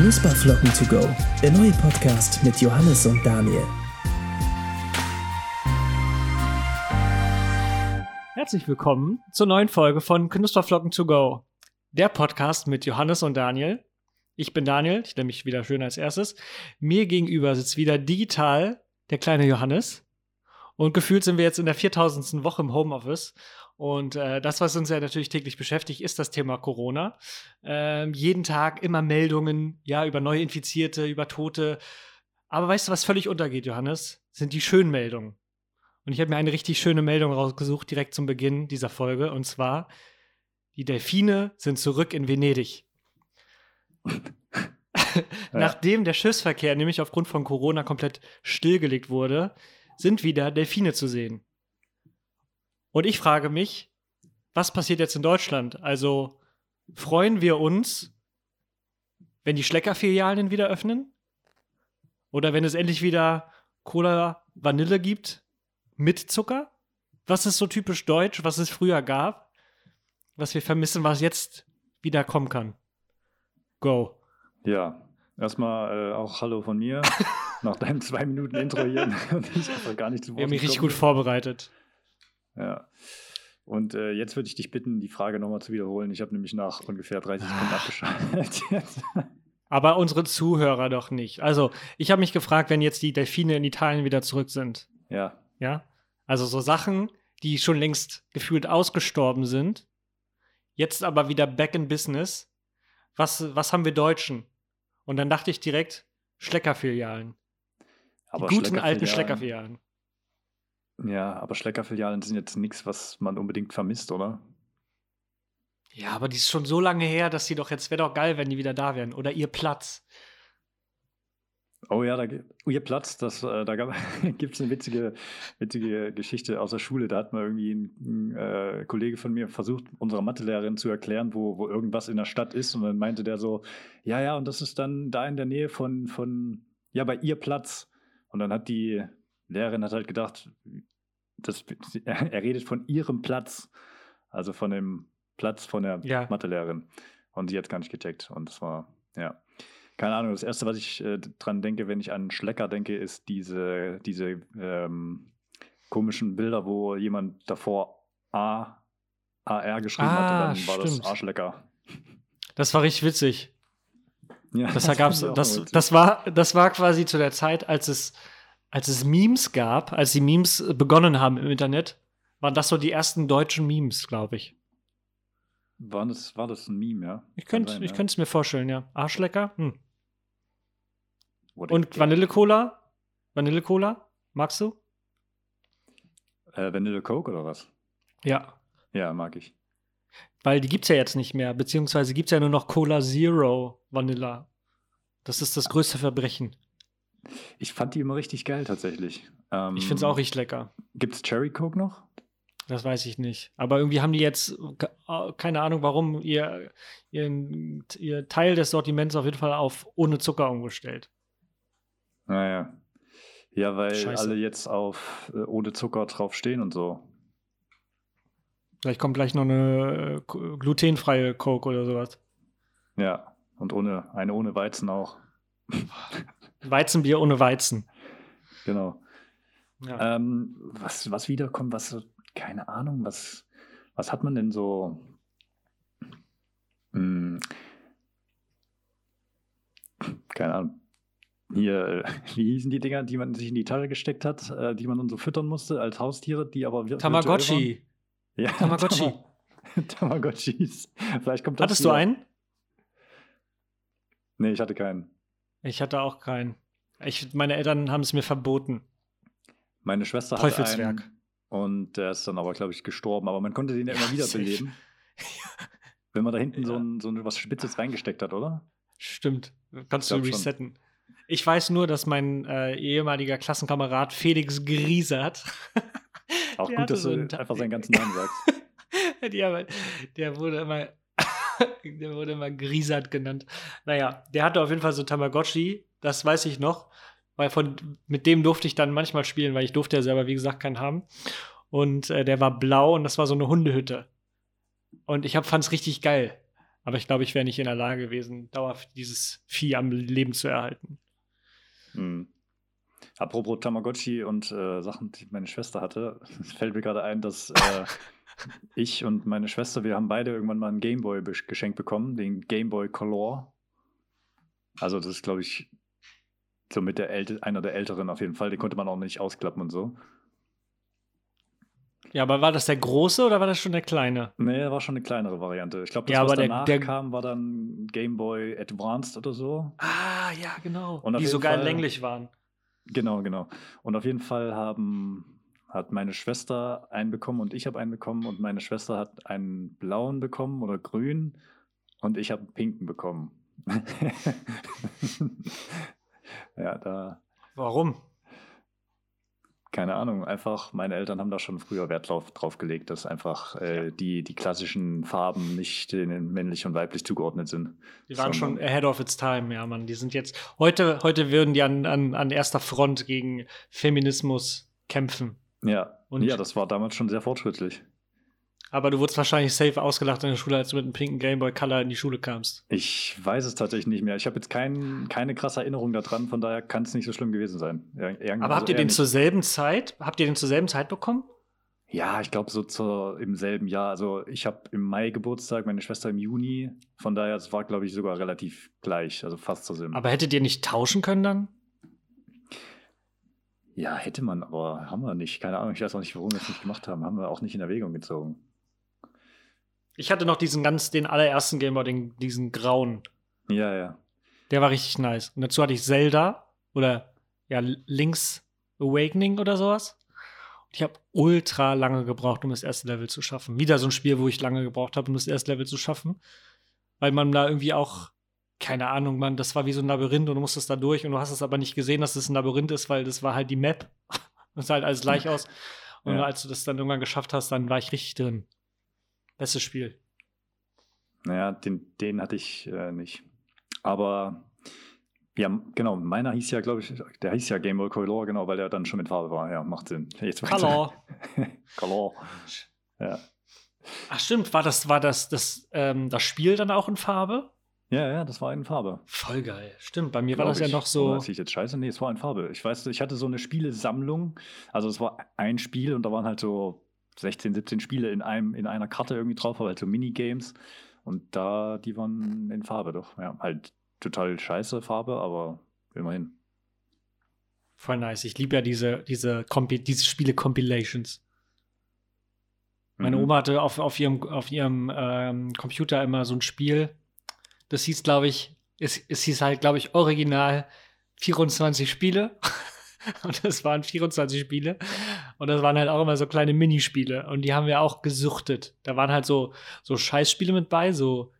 Knusperflocken to go, der neue Podcast mit Johannes und Daniel. Herzlich willkommen zur neuen Folge von Knusperflocken to go, der Podcast mit Johannes und Daniel. Ich bin Daniel, ich nenne mich wieder schön als erstes. Mir gegenüber sitzt wieder digital der kleine Johannes. Und gefühlt sind wir jetzt in der 4000. Woche im Homeoffice. Und äh, das, was uns ja natürlich täglich beschäftigt, ist das Thema Corona. Ähm, jeden Tag immer Meldungen, ja, über neue Infizierte, über Tote. Aber weißt du, was völlig untergeht, Johannes? Sind die schönen Meldungen. Und ich habe mir eine richtig schöne Meldung rausgesucht, direkt zum Beginn dieser Folge. Und zwar, die Delfine sind zurück in Venedig. Nachdem der Schiffsverkehr nämlich aufgrund von Corona komplett stillgelegt wurde, sind wieder Delfine zu sehen. Und ich frage mich, was passiert jetzt in Deutschland? Also freuen wir uns, wenn die Schlecker-Filialen wieder öffnen? Oder wenn es endlich wieder Cola Vanille gibt mit Zucker? Was ist so typisch deutsch, was es früher gab, was wir vermissen, was jetzt wieder kommen kann? Go. Ja, erstmal äh, auch Hallo von mir. Nach deinem zwei Minuten Intro hier. ich einfach gar nicht zu Wort Wir haben mich richtig gut vorbereitet. Ja. Und äh, jetzt würde ich dich bitten, die Frage nochmal zu wiederholen. Ich habe nämlich nach ungefähr 30 Sekunden ah. abgeschaltet. Aber unsere Zuhörer doch nicht. Also, ich habe mich gefragt, wenn jetzt die Delfine in Italien wieder zurück sind. Ja. Ja. Also so Sachen, die schon längst gefühlt ausgestorben sind, jetzt aber wieder back in business. Was, was haben wir Deutschen? Und dann dachte ich direkt, Schleckerfilialen. Die guten alten Schleckerfilialen. Ja, aber Schleckerfilialen sind jetzt nichts, was man unbedingt vermisst, oder? Ja, aber die ist schon so lange her, dass sie doch jetzt wäre doch geil, wenn die wieder da wären. Oder ihr Platz. Oh ja, da, ihr Platz, das, äh, da gibt es eine witzige, witzige Geschichte aus der Schule. Da hat mal irgendwie ein, ein äh, Kollege von mir versucht, unserer Mathelehrerin zu erklären, wo, wo irgendwas in der Stadt ist. Und dann meinte der so, ja, ja, und das ist dann da in der Nähe von, von ja, bei ihr Platz. Und dann hat die Lehrerin hat halt gedacht, das, er redet von ihrem Platz, also von dem Platz von der ja. Mathelehrerin. Und sie hat es gar nicht gecheckt. Und das war, ja. Keine Ahnung, das Erste, was ich äh, dran denke, wenn ich an Schlecker denke, ist diese, diese ähm, komischen Bilder, wo jemand davor A, AR geschrieben ah, hat und dann stimmt. war das Arschlecker. Das war richtig witzig. Ja, das, das, gab's, das, das, war, das war quasi zu der Zeit, als es als es Memes gab, als die Memes begonnen haben im Internet, waren das so die ersten deutschen Memes, glaube ich. War das, war das ein Meme, ja? Ich könnte ja. es mir vorstellen, ja. Arschlecker? Hm. Und Vanille-Cola? Vanille-Cola? Magst du? Äh, Vanille Coke oder was? Ja. Ja, mag ich. Weil die gibt es ja jetzt nicht mehr, beziehungsweise gibt es ja nur noch Cola Zero Vanilla. Das ist das größte Verbrechen. Ich fand die immer richtig geil tatsächlich. Ähm, ich finde es auch richtig lecker. Gibt es Cherry Coke noch? Das weiß ich nicht. Aber irgendwie haben die jetzt, äh, keine Ahnung warum, ihr, ihr, ihr Teil des Sortiments auf jeden Fall auf ohne Zucker umgestellt. Naja. Ja, weil Scheiße. alle jetzt auf äh, ohne Zucker draufstehen und so. Vielleicht kommt gleich noch eine äh, glutenfreie Coke oder sowas. Ja, und ohne, eine ohne Weizen auch. Weizenbier ohne Weizen. Genau. Ja. Ähm, was, was wiederkommt, was, keine Ahnung, was, was hat man denn so? Hm, keine Ahnung. Hier, wie hießen die Dinger, die man sich in die Tasche gesteckt hat, äh, die man dann so füttern musste als Haustiere, die aber Tamagotchi. Ja, Tamagotchi. Tamagotchis. Vielleicht kommt das Hattest wieder. du einen? Nee, ich hatte keinen. Ich hatte auch keinen. Ich, meine Eltern haben es mir verboten. Meine Schwester Teufelswerk. hatte einen und der ist dann aber, glaube ich, gestorben. Aber man konnte den ja immer wieder beleben. Wenn man da hinten ja. so, ein, so was Spitzes reingesteckt hat, oder? Stimmt. Kannst du resetten. Schon. Ich weiß nur, dass mein äh, ehemaliger Klassenkamerad Felix Griesert. Auch gut, dass so du einfach seinen ganzen Namen sagst. der, der wurde immer der wurde immer Griesert genannt. Naja, der hatte auf jeden Fall so Tamagotchi, das weiß ich noch, weil von, mit dem durfte ich dann manchmal spielen, weil ich durfte ja selber, wie gesagt, keinen haben. Und äh, der war blau und das war so eine Hundehütte. Und ich fand es richtig geil. Aber ich glaube, ich wäre nicht in der Lage gewesen, dauerhaft dieses Vieh am Leben zu erhalten. Hm. Apropos Tamagotchi und äh, Sachen, die meine Schwester hatte, fällt mir gerade ein, dass äh, ich und meine Schwester, wir haben beide irgendwann mal einen Gameboy geschenkt bekommen, den Gameboy Color. Also das ist, glaube ich, so mit der Älte, einer der älteren auf jeden Fall. Den konnte man auch nicht ausklappen und so. Ja, aber war das der große oder war das schon der kleine? Nee, war schon eine kleinere Variante. Ich glaube, das, Ja, was aber der- danach der- kam, war dann Game Boy Advanced oder so. Ah, ja, genau. Und die so jeden geil Fall- länglich waren. Genau, genau. Und auf jeden Fall haben, hat meine Schwester einen bekommen und ich habe einen bekommen und meine Schwester hat einen blauen bekommen oder grün und ich habe einen pinken bekommen. ja, da, Warum? keine Ahnung, einfach, meine Eltern haben da schon früher Wert drauf, gelegt, dass einfach äh, die, die klassischen Farben nicht männlich und weiblich zugeordnet sind. Die waren schon ahead of its time, ja, Mann. Die sind jetzt. Heute, heute würden die an, an, an erster Front gegen Feminismus kämpfen. Ja, Und- ja, das war damals schon sehr fortschrittlich. Aber du wurdest wahrscheinlich safe ausgelacht in der Schule, als du mit einem pinken Gameboy Color in die Schule kamst. Ich weiß es tatsächlich nicht mehr. Ich habe jetzt kein, keine krasse Erinnerung daran, von daher kann es nicht so schlimm gewesen sein. Ir irgend- Aber habt ihr den nicht. zur selben Zeit? Habt ihr den zur selben Zeit bekommen? Ja, ich glaube so zur, im selben Jahr. Also ich habe im Mai Geburtstag, meine Schwester im Juni. Von daher, es war, glaube ich, sogar relativ gleich, also fast zur selben. Aber hättet ihr nicht tauschen können dann? Ja, hätte man, aber haben wir nicht. Keine Ahnung, ich weiß auch nicht, warum wir es nicht gemacht haben. Haben wir auch nicht in Erwägung gezogen. Ich hatte noch diesen ganz, den allerersten Gameboy, den, diesen grauen. Ja, ja. Der war richtig nice. Und dazu hatte ich Zelda oder ja, Link's Awakening oder sowas. Und ich habe ultra lange gebraucht, um das erste Level zu schaffen. Wieder so ein Spiel, wo ich lange gebraucht habe, um das erste Level zu schaffen. Weil man da irgendwie auch, keine Ahnung, man, das war wie so ein Labyrinth und du musstest da durch und du hast es aber nicht gesehen, dass es ein Labyrinth ist, weil das war halt die Map. Das sah halt alles gleich aus. Und Ja. als du das dann irgendwann geschafft hast, dann war ich richtig drin. Bestes Spiel. Naja, den, den hatte ich äh, nicht. Aber ja, genau, meiner hieß ja, glaube ich, der hieß ja Game Boy Color, genau, weil der dann schon mit Farbe war. Ja, macht Sinn. Jetzt Color. Color. Ja. Ach stimmt, war das, war das, das, ähm, das Spiel dann auch in Farbe? Ja, ja, das war in Farbe. Voll geil. Stimmt, bei mir war glaub das ja ich. noch so. Oder erzähl ich jetzt scheiße? Nee, es war in Farbe. Ich weiß, ich hatte so eine Spielesammlung. Also es war ein Spiel und da waren halt so 16, 17 Spiele in, einem, in einer Karte irgendwie drauf, aber halt so Minigames. Und da, die waren in Farbe doch. Ja, halt total scheiße Farbe, aber immerhin. Voll nice. Ich liebe ja diese, diese, diese Spiele-Compilations. Meine Mhm. Oma hatte auf, auf ihrem, auf ihrem ähm, Computer immer so ein Spiel. Das hieß, glaube ich, es, es hieß halt, glaube ich, original 24 Spiele. Und das waren 24 Spiele. Und das waren halt auch immer so kleine Minispiele. Und die haben wir auch gesuchtet. Da waren halt so, so Scheißspiele mit bei, so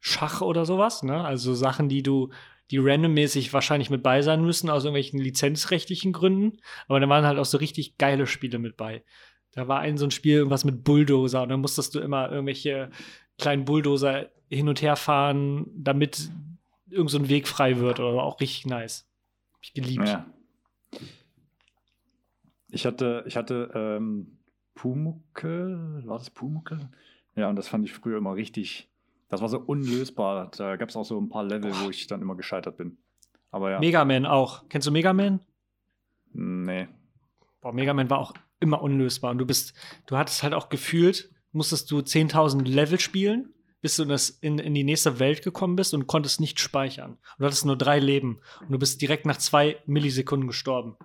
Schach oder sowas, ne? Also Sachen, die du, die randommäßig wahrscheinlich mit bei sein müssen, aus irgendwelchen lizenzrechtlichen Gründen. Aber da waren halt auch so richtig geile Spiele mit bei. Da war ein so ein Spiel, irgendwas mit Bulldozer. Und dann musstest du immer irgendwelche kleinen Bulldozer hin und her fahren, damit irgend so ein Weg frei wird. Oder auch richtig nice. Hab ich geliebt. Ja. Ich hatte, ich hatte ähm, Pumuckel, war das Pumuckel? Ja, und das fand ich früher immer richtig, das war so unlösbar. Da gab es auch so ein paar Level, wo ich dann immer gescheitert bin. Aber ja, Mega Man auch. Kennst du Mega Man? nee. Boah, Mega Man war auch immer unlösbar. Und du bist, du hattest halt auch gefühlt, musstest du 10.000 Level spielen, bis du in, das, in, in die nächste Welt gekommen bist und konntest nicht speichern. Und du hattest nur drei Leben. Und du bist direkt nach zwei Millisekunden gestorben.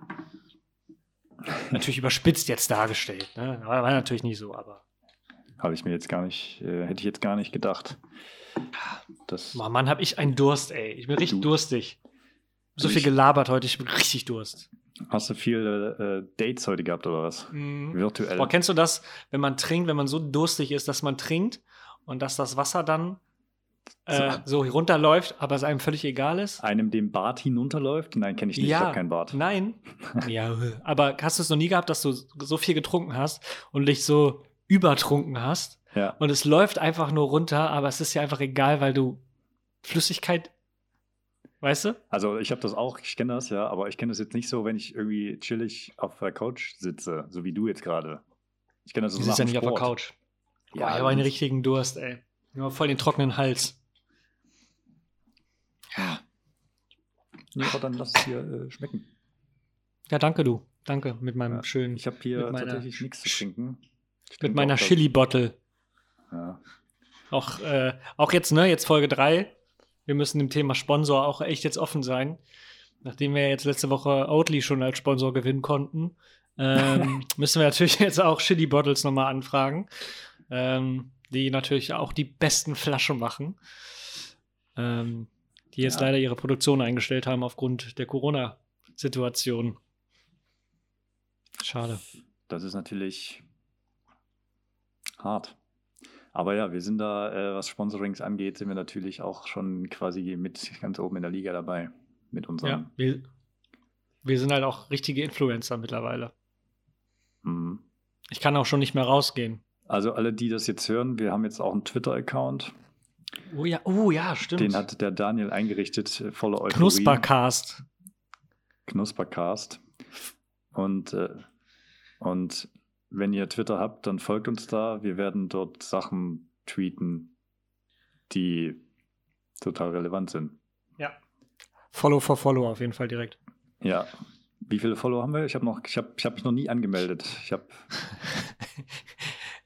Natürlich überspitzt jetzt dargestellt. Ne? War, war natürlich nicht so, aber. Habe ich mir jetzt gar nicht, äh, hätte ich jetzt gar nicht gedacht. Das, Boah, Mann, hab ich einen Durst, ey. Ich bin richtig Du- durstig. So viel gelabert heute, ich bin richtig Durst. hast du viele äh, Dates heute gehabt oder was? Virtuell. Boah, kennst du das, wenn man trinkt, wenn man so durstig ist, dass man trinkt und dass das Wasser dann äh, so runterläuft, aber es einem völlig egal ist? Einem dem Bart hinunterläuft? Nein, kenne ich nicht. Ich habe keinen Bart. Nein. ja, aber hast du es noch nie gehabt, dass du so viel getrunken hast und dich so übertrunken hast Ja. und es läuft einfach nur runter, aber es ist ja einfach egal, weil du Flüssigkeit, weißt du? Also ich habe das auch, ich kenne das ja, aber ich kenne das jetzt nicht so, wenn ich irgendwie chillig auf der Couch sitze, so wie du jetzt gerade. Ich kenne das so Du sitzt ja nicht auf der Couch. Ja, ich habe einen richtigen Durst, ey. Nur voll den trockenen Hals. Ja. Nee, aber dann lass es hier äh, schmecken. Ja, danke du. Danke mit meinem ja, schönen. Ich habe hier meiner, tatsächlich nichts zu trinken. Stimmt mit meiner Chili-Bottle. Ja. Auch, äh, auch jetzt, ne, jetzt Folge 3. Wir müssen dem Thema Sponsor auch echt jetzt offen sein. Nachdem wir jetzt letzte Woche Oatly schon als Sponsor gewinnen konnten, ähm, müssen wir natürlich jetzt auch Chili Bottles nochmal anfragen. Ähm, die natürlich auch die besten Flaschen machen. Ähm, die jetzt Ja. leider ihre Produktion eingestellt haben aufgrund der Corona-Situation. Schade. Das ist natürlich hart. Aber ja, wir sind da, äh, was Sponsorings angeht, sind wir natürlich auch schon quasi mit ganz oben in der Liga dabei. Mit unserem. Ja, wir, wir sind halt auch richtige Influencer mittlerweile. Mhm. Ich kann auch schon nicht mehr rausgehen. Also alle, die das jetzt hören, wir haben jetzt auch einen Twitter-Account. Oh ja, oh ja, stimmt. Den hat der Daniel eingerichtet, äh, voller Euphorie. Knuspercast. Knuspercast. Und, äh, und wenn ihr Twitter habt, dann folgt uns da. Wir werden dort Sachen tweeten, die total relevant sind. Ja. Follow for Follow auf jeden Fall direkt. Ja. Wie viele Follower haben wir? Ich habe noch, ich habe, ich habe mich noch nie angemeldet. Ich habe,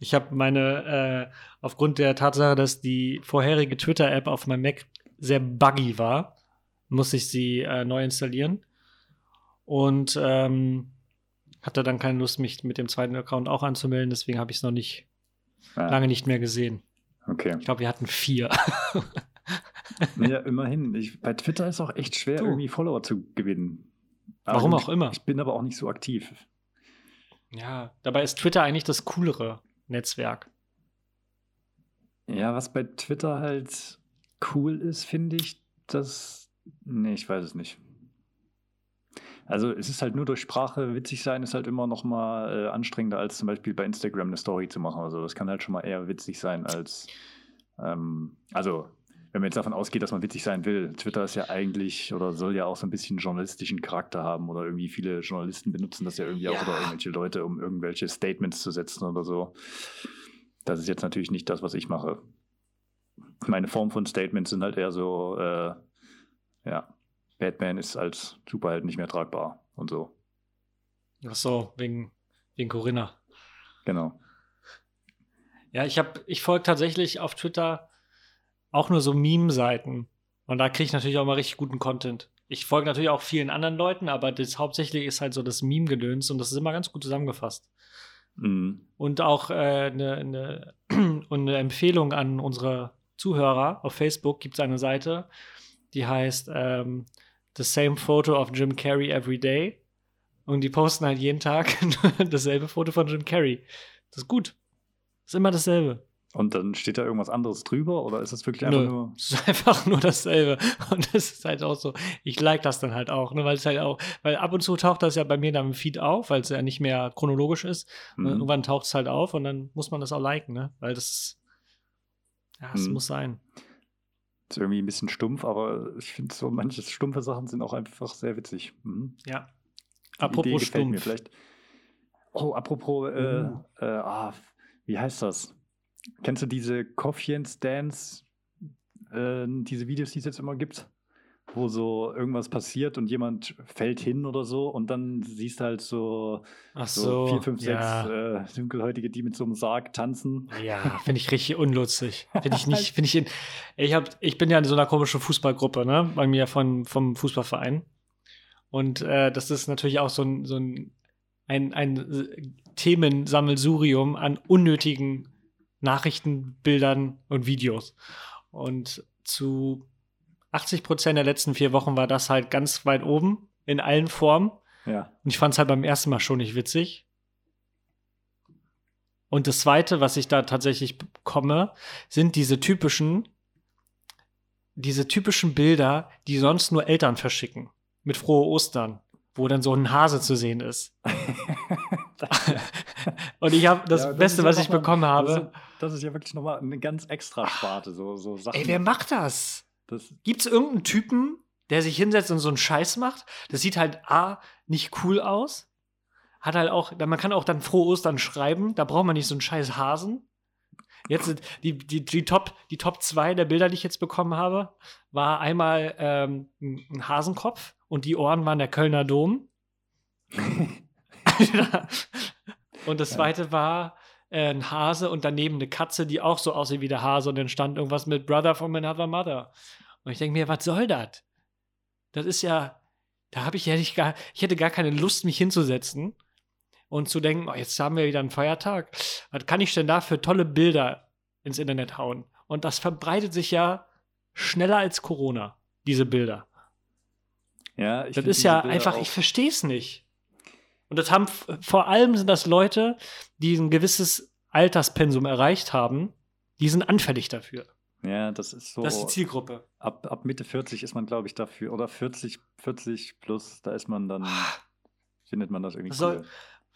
Ich habe meine, äh, aufgrund der Tatsache, dass die vorherige Twitter-App auf meinem Mac sehr buggy war, muss ich sie äh, neu installieren. Und ähm, hatte dann keine Lust, mich mit dem zweiten Account auch anzumelden, deswegen habe ich es noch nicht ah, lange nicht mehr gesehen. okay. Ich glaube, wir hatten vier. Ja, immerhin. Ich, bei Twitter ist auch echt schwer, Du. irgendwie Follower zu gewinnen. Aber Warum gut, auch immer. Ich bin aber auch nicht so aktiv. ja, dabei ist Twitter eigentlich das coolere Netzwerk. Ja, was bei Twitter halt cool ist, finde ich, dass. Nee, ich weiß es nicht. Also es ist halt nur durch Sprache witzig sein, ist halt immer noch mal äh, anstrengender als zum Beispiel bei Instagram eine Story zu machen. Also das kann halt schon mal eher witzig sein als ähm, also wenn man jetzt davon ausgeht, dass man witzig sein will, Twitter ist ja eigentlich oder soll ja auch so ein bisschen journalistischen Charakter haben oder irgendwie viele Journalisten benutzen das ja irgendwie auch Ja. oder irgendwelche Leute, um irgendwelche Statements zu setzen oder so. Das ist jetzt natürlich nicht das, was ich mache. Meine Form von Statements sind halt eher so, äh, ja, Batman ist als Superheld nicht mehr tragbar und so. Ach so, wegen, wegen Corinna. Genau. Ja, ich habe, ich folge tatsächlich auf Twitter auch nur so Meme-Seiten. Und da kriege ich natürlich auch mal richtig guten Content. Ich folge natürlich auch vielen anderen Leuten, aber das hauptsächlich ist halt so das Meme-Gedöns und das ist immer ganz gut zusammengefasst. Mhm. Und auch äh, eine, eine, und eine Empfehlung an unsere Zuhörer. Auf Facebook gibt es eine Seite, die heißt ähm, The Same Photo of Jim Carrey Every Day. Und die posten halt jeden Tag dasselbe Foto von Jim Carrey. Das ist gut. ist immer dasselbe. Und dann steht da irgendwas anderes drüber oder ist das wirklich einfach Nö, nur. es ist einfach nur dasselbe. Und das ist halt auch so, ich like das dann halt auch, ne, weil es halt auch, weil ab und zu taucht das ja bei mir dann im Feed auf, weil es ja nicht mehr chronologisch ist. Und Mhm. irgendwann taucht es halt auf und dann muss man das auch liken, ne? Weil das, ja, es Mhm. muss sein. Ist irgendwie ein bisschen stumpf, aber ich finde so manche stumpfe Sachen sind auch einfach sehr witzig. Mhm. Ja. Die Apropos Idee gefällt mir stumpf. vielleicht. Oh, apropos, äh, Uh. äh, ah, wie heißt das? Kennst du diese Coffee and Stands, äh, diese Videos, die es jetzt immer gibt? Wo so irgendwas passiert und jemand fällt hin oder so und dann siehst du halt so, Ach so, so. vier, fünf, ja. sechs äh, Dunkelhäutige, die mit so einem Sarg tanzen. Ja, finde ich richtig unlustig. Finde ich nicht, finde ich in, ich hab, ich bin ja in so einer komischen Fußballgruppe, ne, bei mir von, vom Fußballverein. Und äh, das ist natürlich auch so ein, so ein, ein, ein Themensammelsurium an unnötigen Nachrichtenbildern und Videos. Und zu 80 Prozent der letzten vier Wochen war das halt ganz weit oben in allen Formen. Ja. Und ich fand es halt beim ersten Mal schon nicht witzig. Und das zweite, was ich da tatsächlich bekomme, sind diese typischen, diese typischen Bilder, die sonst nur Eltern verschicken. Mit frohe Ostern, wo dann so ein Hase zu sehen ist. Und ich habe das Ja, Beste, was ich bekommen habe. Das ist, ja wirklich nochmal eine ganz extra Sparte, so, so Sachen. Ey, wer macht das? das, Gibt es irgendeinen Typen, der sich hinsetzt und so einen Scheiß macht? Das sieht halt A, nicht cool aus. Hat halt auch, man kann auch dann frohe Ostern schreiben, da braucht man nicht so einen scheiß Hasen. Jetzt sind die, die, die, Top, die Top 2 der Bilder, die ich jetzt bekommen habe, war einmal ähm, ein Hasenkopf und die Ohren waren der Kölner Dom. und das zweite war äh, ein Hase und daneben eine Katze, die auch so aussieht wie der Hase und dann stand irgendwas mit Brother from another mother. Und ich denke mir, was soll das? Das ist ja, da habe ich ja nicht gar, ich hätte gar keine Lust, mich hinzusetzen und zu denken, oh, jetzt haben wir wieder einen Feiertag. Was kann ich denn da für tolle Bilder ins Internet hauen? Und das verbreitet sich ja schneller als Corona, diese Bilder. Ja, ich Das ist ja einfach, ich verstehe es nicht. Und das haben vor allem sind das Leute, die ein gewisses Alterspensum erreicht haben, die sind anfällig dafür. Ja, das ist so. Das ist die Zielgruppe. Ab, ab Mitte 40 ist man, glaube ich, dafür. Oder 40, 40 plus, da ist man dann. findet man das irgendwie Was soll-.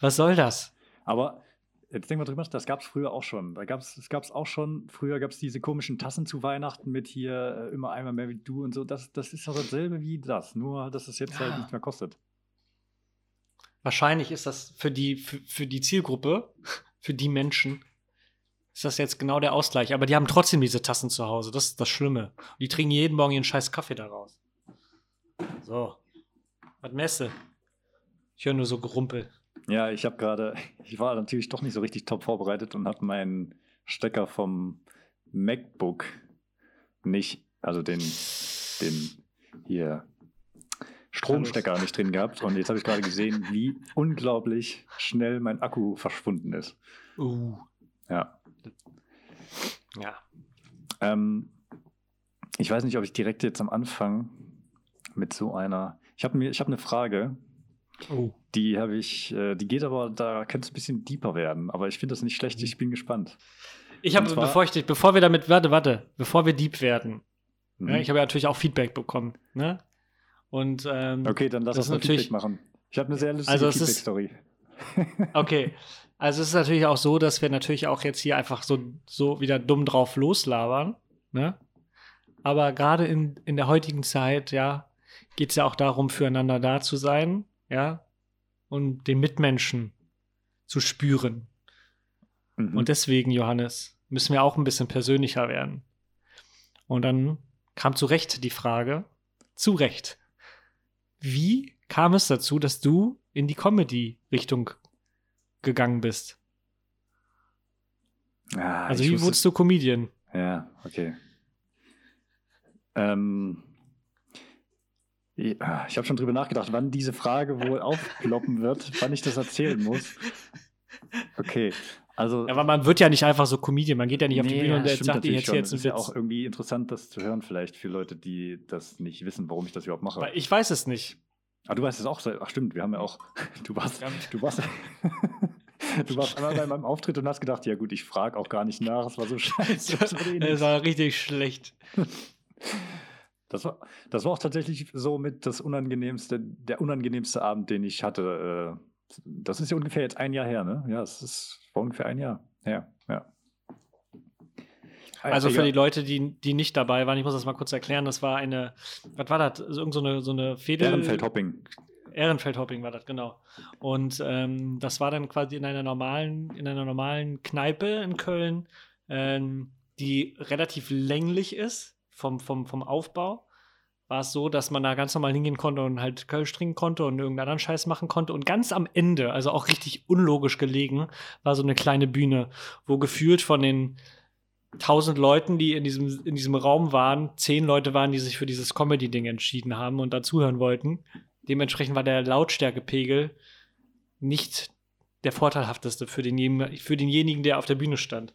Was soll das? Aber jetzt denk mal drüber nach, das gab es früher auch schon. Da gab es, das gab es auch schon. Früher gab es diese komischen Tassen zu Weihnachten mit hier äh, immer einmal mehr wie du und so. Das, das ist doch dasselbe wie das, nur dass es jetzt halt Ja. nicht mehr kostet. Wahrscheinlich ist das für die, für, für die Zielgruppe, für die Menschen, ist das jetzt genau der Ausgleich. Aber die haben trotzdem diese Tassen zu Hause. Das ist das Schlimme. Und die trinken jeden Morgen ihren scheiß Kaffee daraus. So. Was Messe? Ich höre nur so Gerumpel. Ja, ich habe gerade, ich war natürlich doch nicht so richtig top vorbereitet und habe meinen Stecker vom MacBook nicht, also den, den hier Stromstecker nicht drin gehabt. Und jetzt habe ich gerade gesehen, wie unglaublich schnell mein Akku verschwunden ist. Uh. Ja. Ja. Ähm, ich weiß nicht, ob ich direkt jetzt am Anfang mit so einer. Ich habe mir, ich habe eine Frage, Uh. die habe ich, äh, die geht aber, da könnte es ein bisschen deeper werden. Aber ich finde das nicht schlecht. Ich bin gespannt. Ich habe, bevor ich dich, bevor wir damit, warte, warte, bevor wir deep werden, Mhm. ja, ich habe ja natürlich auch Feedback bekommen, ne? Und ähm, Okay, dann lass Das uns ist mal natürlich- Feedback machen. Ich habe eine sehr lustige Also Feedback-Story. Okay, also es ist natürlich auch so, dass wir natürlich auch jetzt hier einfach so, so wieder dumm drauf loslabern, ne? Aber gerade in, in der heutigen Zeit, ja, geht es ja auch darum, füreinander da zu sein, ja, und den Mitmenschen zu spüren. Mhm. Und deswegen, Johannes, müssen wir auch ein bisschen persönlicher werden. Und dann kam zu Recht die Frage, zu Recht, wie kam es dazu, dass du in die Comedy-Richtung gegangen bist? Ah, Also wie wusste- wurdest du Comedian? Ja, okay. Ähm, ja, ich habe schon drüber nachgedacht, wann diese Frage wohl aufploppen wird, wann ich das erzählen muss. Okay, also. Aber man wird ja nicht einfach so Comedian, man geht ja nicht auf die Nee, Bühne ja, und sagt, ich natürlich jetzt einen ist ja Witz. auch irgendwie interessant, das zu hören, vielleicht für Leute, die das nicht wissen, warum ich das überhaupt mache. Weil Ich weiß es nicht. Ah, du weißt es auch. Ach, stimmt, wir haben ja auch. Du warst. Du warst. Du warst einmal bei meinem Auftritt und hast gedacht, ja gut, ich frage auch gar nicht nach, es war so scheiße. Das, eh Das war richtig schlecht. das, war, das war auch tatsächlich so mit das unangenehmste, der unangenehmste Abend, den ich hatte. Das ist ja ungefähr jetzt ein Jahr her, ne? Ja, es ist war ungefähr ein Jahr her, ja. Also für die Leute, die, die nicht dabei waren, ich muss das mal kurz erklären, das war eine, was war das? Irgend so eine, so eine. Ehrenfeldhopping. Ehrenfeldhopping war das, genau. Und ähm, das war dann quasi in einer normalen, in einer normalen Kneipe in Köln, ähm, die relativ länglich ist vom, vom, vom Aufbau. War es so, dass man da ganz normal hingehen konnte und halt Kölsch trinken konnte und irgendeinen anderen Scheiß machen konnte. Und ganz am Ende, also auch richtig unlogisch gelegen, war so eine kleine Bühne, wo gefühlt von den tausend Leuten, die in diesem, in diesem Raum waren, zehn Leute waren, die sich für dieses Comedy-Ding entschieden haben und dazuhören wollten. Dementsprechend war der Lautstärkepegel nicht der vorteilhafteste für, den, für denjenigen, der auf der Bühne stand.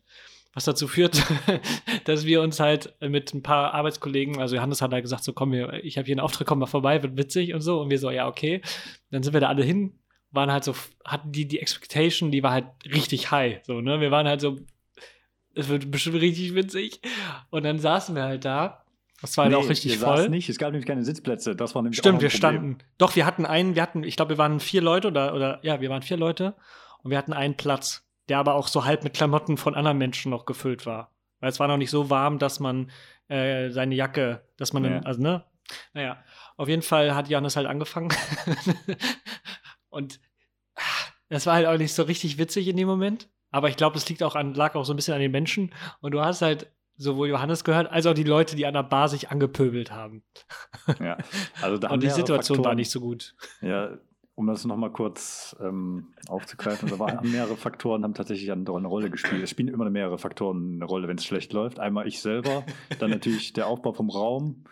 Was dazu führt, dass wir uns halt mit ein paar Arbeitskollegen, also Johannes hat da gesagt, so komm, wir, ich habe hier einen Auftritt, komm mal vorbei, wird witzig und so. Und wir so, ja, okay. Dann sind wir da alle hin, waren halt so, hatten die die Expectation, die war halt richtig high. So, ne? Wir waren halt so, es wird bestimmt richtig witzig. Und dann saßen wir halt da. Das war halt auch richtig voll. nicht, es gab nämlich keine Sitzplätze. Das war nämlich Stimmt, wir standen. Doch, wir hatten einen, wir hatten, ich glaube, wir waren vier Leute oder, oder ja, wir waren vier Leute und wir hatten einen Platz, der aber auch so halb mit Klamotten von anderen Menschen noch gefüllt war. Weil es war noch nicht so warm, dass man äh, seine Jacke, dass man, Ja. also ne? Naja, auf jeden Fall hat Janis halt angefangen. und ah, das war halt auch nicht so richtig witzig in dem Moment. Aber ich glaube, es liegt auch an, lag auch so ein bisschen an den Menschen. Und du hast halt sowohl Johannes gehört, als auch die Leute, die an der Bar sich angepöbelt haben. Ja, also da Und die Situation Faktoren, war nicht so gut. Ja, um das nochmal kurz ähm, aufzugreifen, da waren mehrere Faktoren, haben tatsächlich eine, Rolle gespielt. Es spielen immer mehrere Faktoren eine Rolle, wenn es schlecht läuft. Einmal ich selber, dann natürlich der Aufbau vom Raum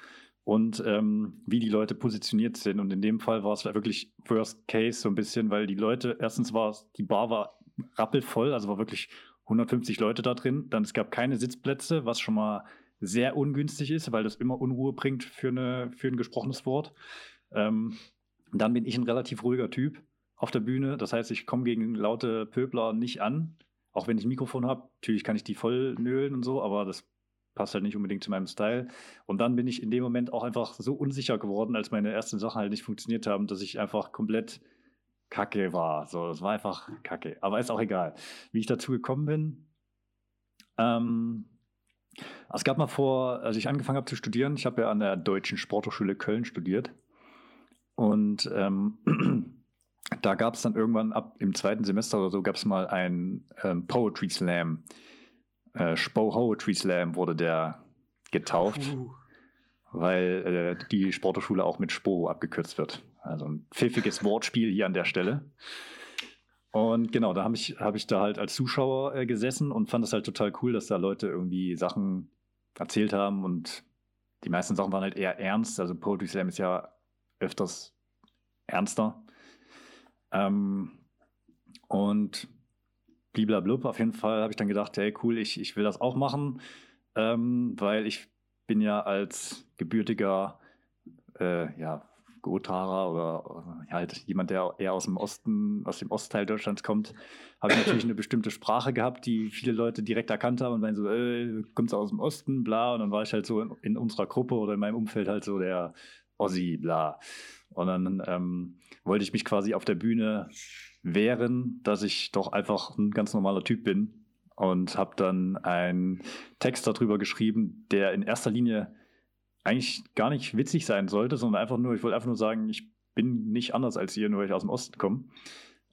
und ähm, wie die Leute positioniert sind. Und in dem Fall war es wirklich Worst Case so ein bisschen, weil die Leute, erstens war es, die Bar war rappelvoll, also war wirklich 150 Leute da drin. Dann es gab keine Sitzplätze, was schon mal sehr ungünstig ist, weil das immer Unruhe bringt für, eine, für ein gesprochenes Wort. Ähm, dann bin ich ein relativ ruhiger Typ auf der Bühne. Das heißt, ich komme gegen laute Pöbler nicht an, auch wenn ich ein Mikrofon habe. Natürlich kann ich die voll nölen und so, aber das passt halt nicht unbedingt zu meinem Style. Und dann bin ich in dem Moment auch einfach so unsicher geworden, als meine ersten Sachen halt nicht funktioniert haben, dass ich einfach komplett kacke war. So, es war einfach kacke. Aber ist auch egal. Wie ich dazu gekommen bin, ähm, es gab mal vor, als ich angefangen habe zu studieren, ich habe ja an der Deutschen Sporthochschule Köln studiert. Und ähm, da gab es dann irgendwann ab im zweiten Semester oder so, gab es mal ein ähm, Poetry Slam. Äh, Spo Poetry Slam wurde der getauft, uh. weil äh, die Sporthochschule auch mit Spo abgekürzt wird. Also ein pfiffiges Wortspiel hier an der Stelle. Und genau, da habe ich, hab ich da halt als Zuschauer äh, gesessen und fand es halt total cool, dass da Leute irgendwie Sachen erzählt haben und die meisten Sachen waren halt eher ernst. Also Poetry Slam ist ja öfters ernster. Ähm, und bliblablub, auf jeden Fall habe ich dann gedacht, hey cool, ich, ich will das auch machen, ähm, weil ich bin ja als gebürtiger äh, ja, Gotharer oder ja, halt jemand, der eher aus dem Osten, aus dem Ostteil Deutschlands kommt, habe ich natürlich eine bestimmte Sprache gehabt, die viele Leute direkt erkannt haben und meinen so, äh, kommst du aus dem Osten, bla. Und dann war ich halt so in, in unserer Gruppe oder in meinem Umfeld halt so der Ossi, bla. Und dann ähm, wollte ich mich quasi auf der Bühne wehren, dass ich doch einfach ein ganz normaler Typ bin und habe dann einen Text darüber geschrieben, der in erster Linie eigentlich gar nicht witzig sein sollte, sondern einfach nur, ich wollte einfach nur sagen, ich bin nicht anders als ihr, nur weil ich aus dem Osten komme.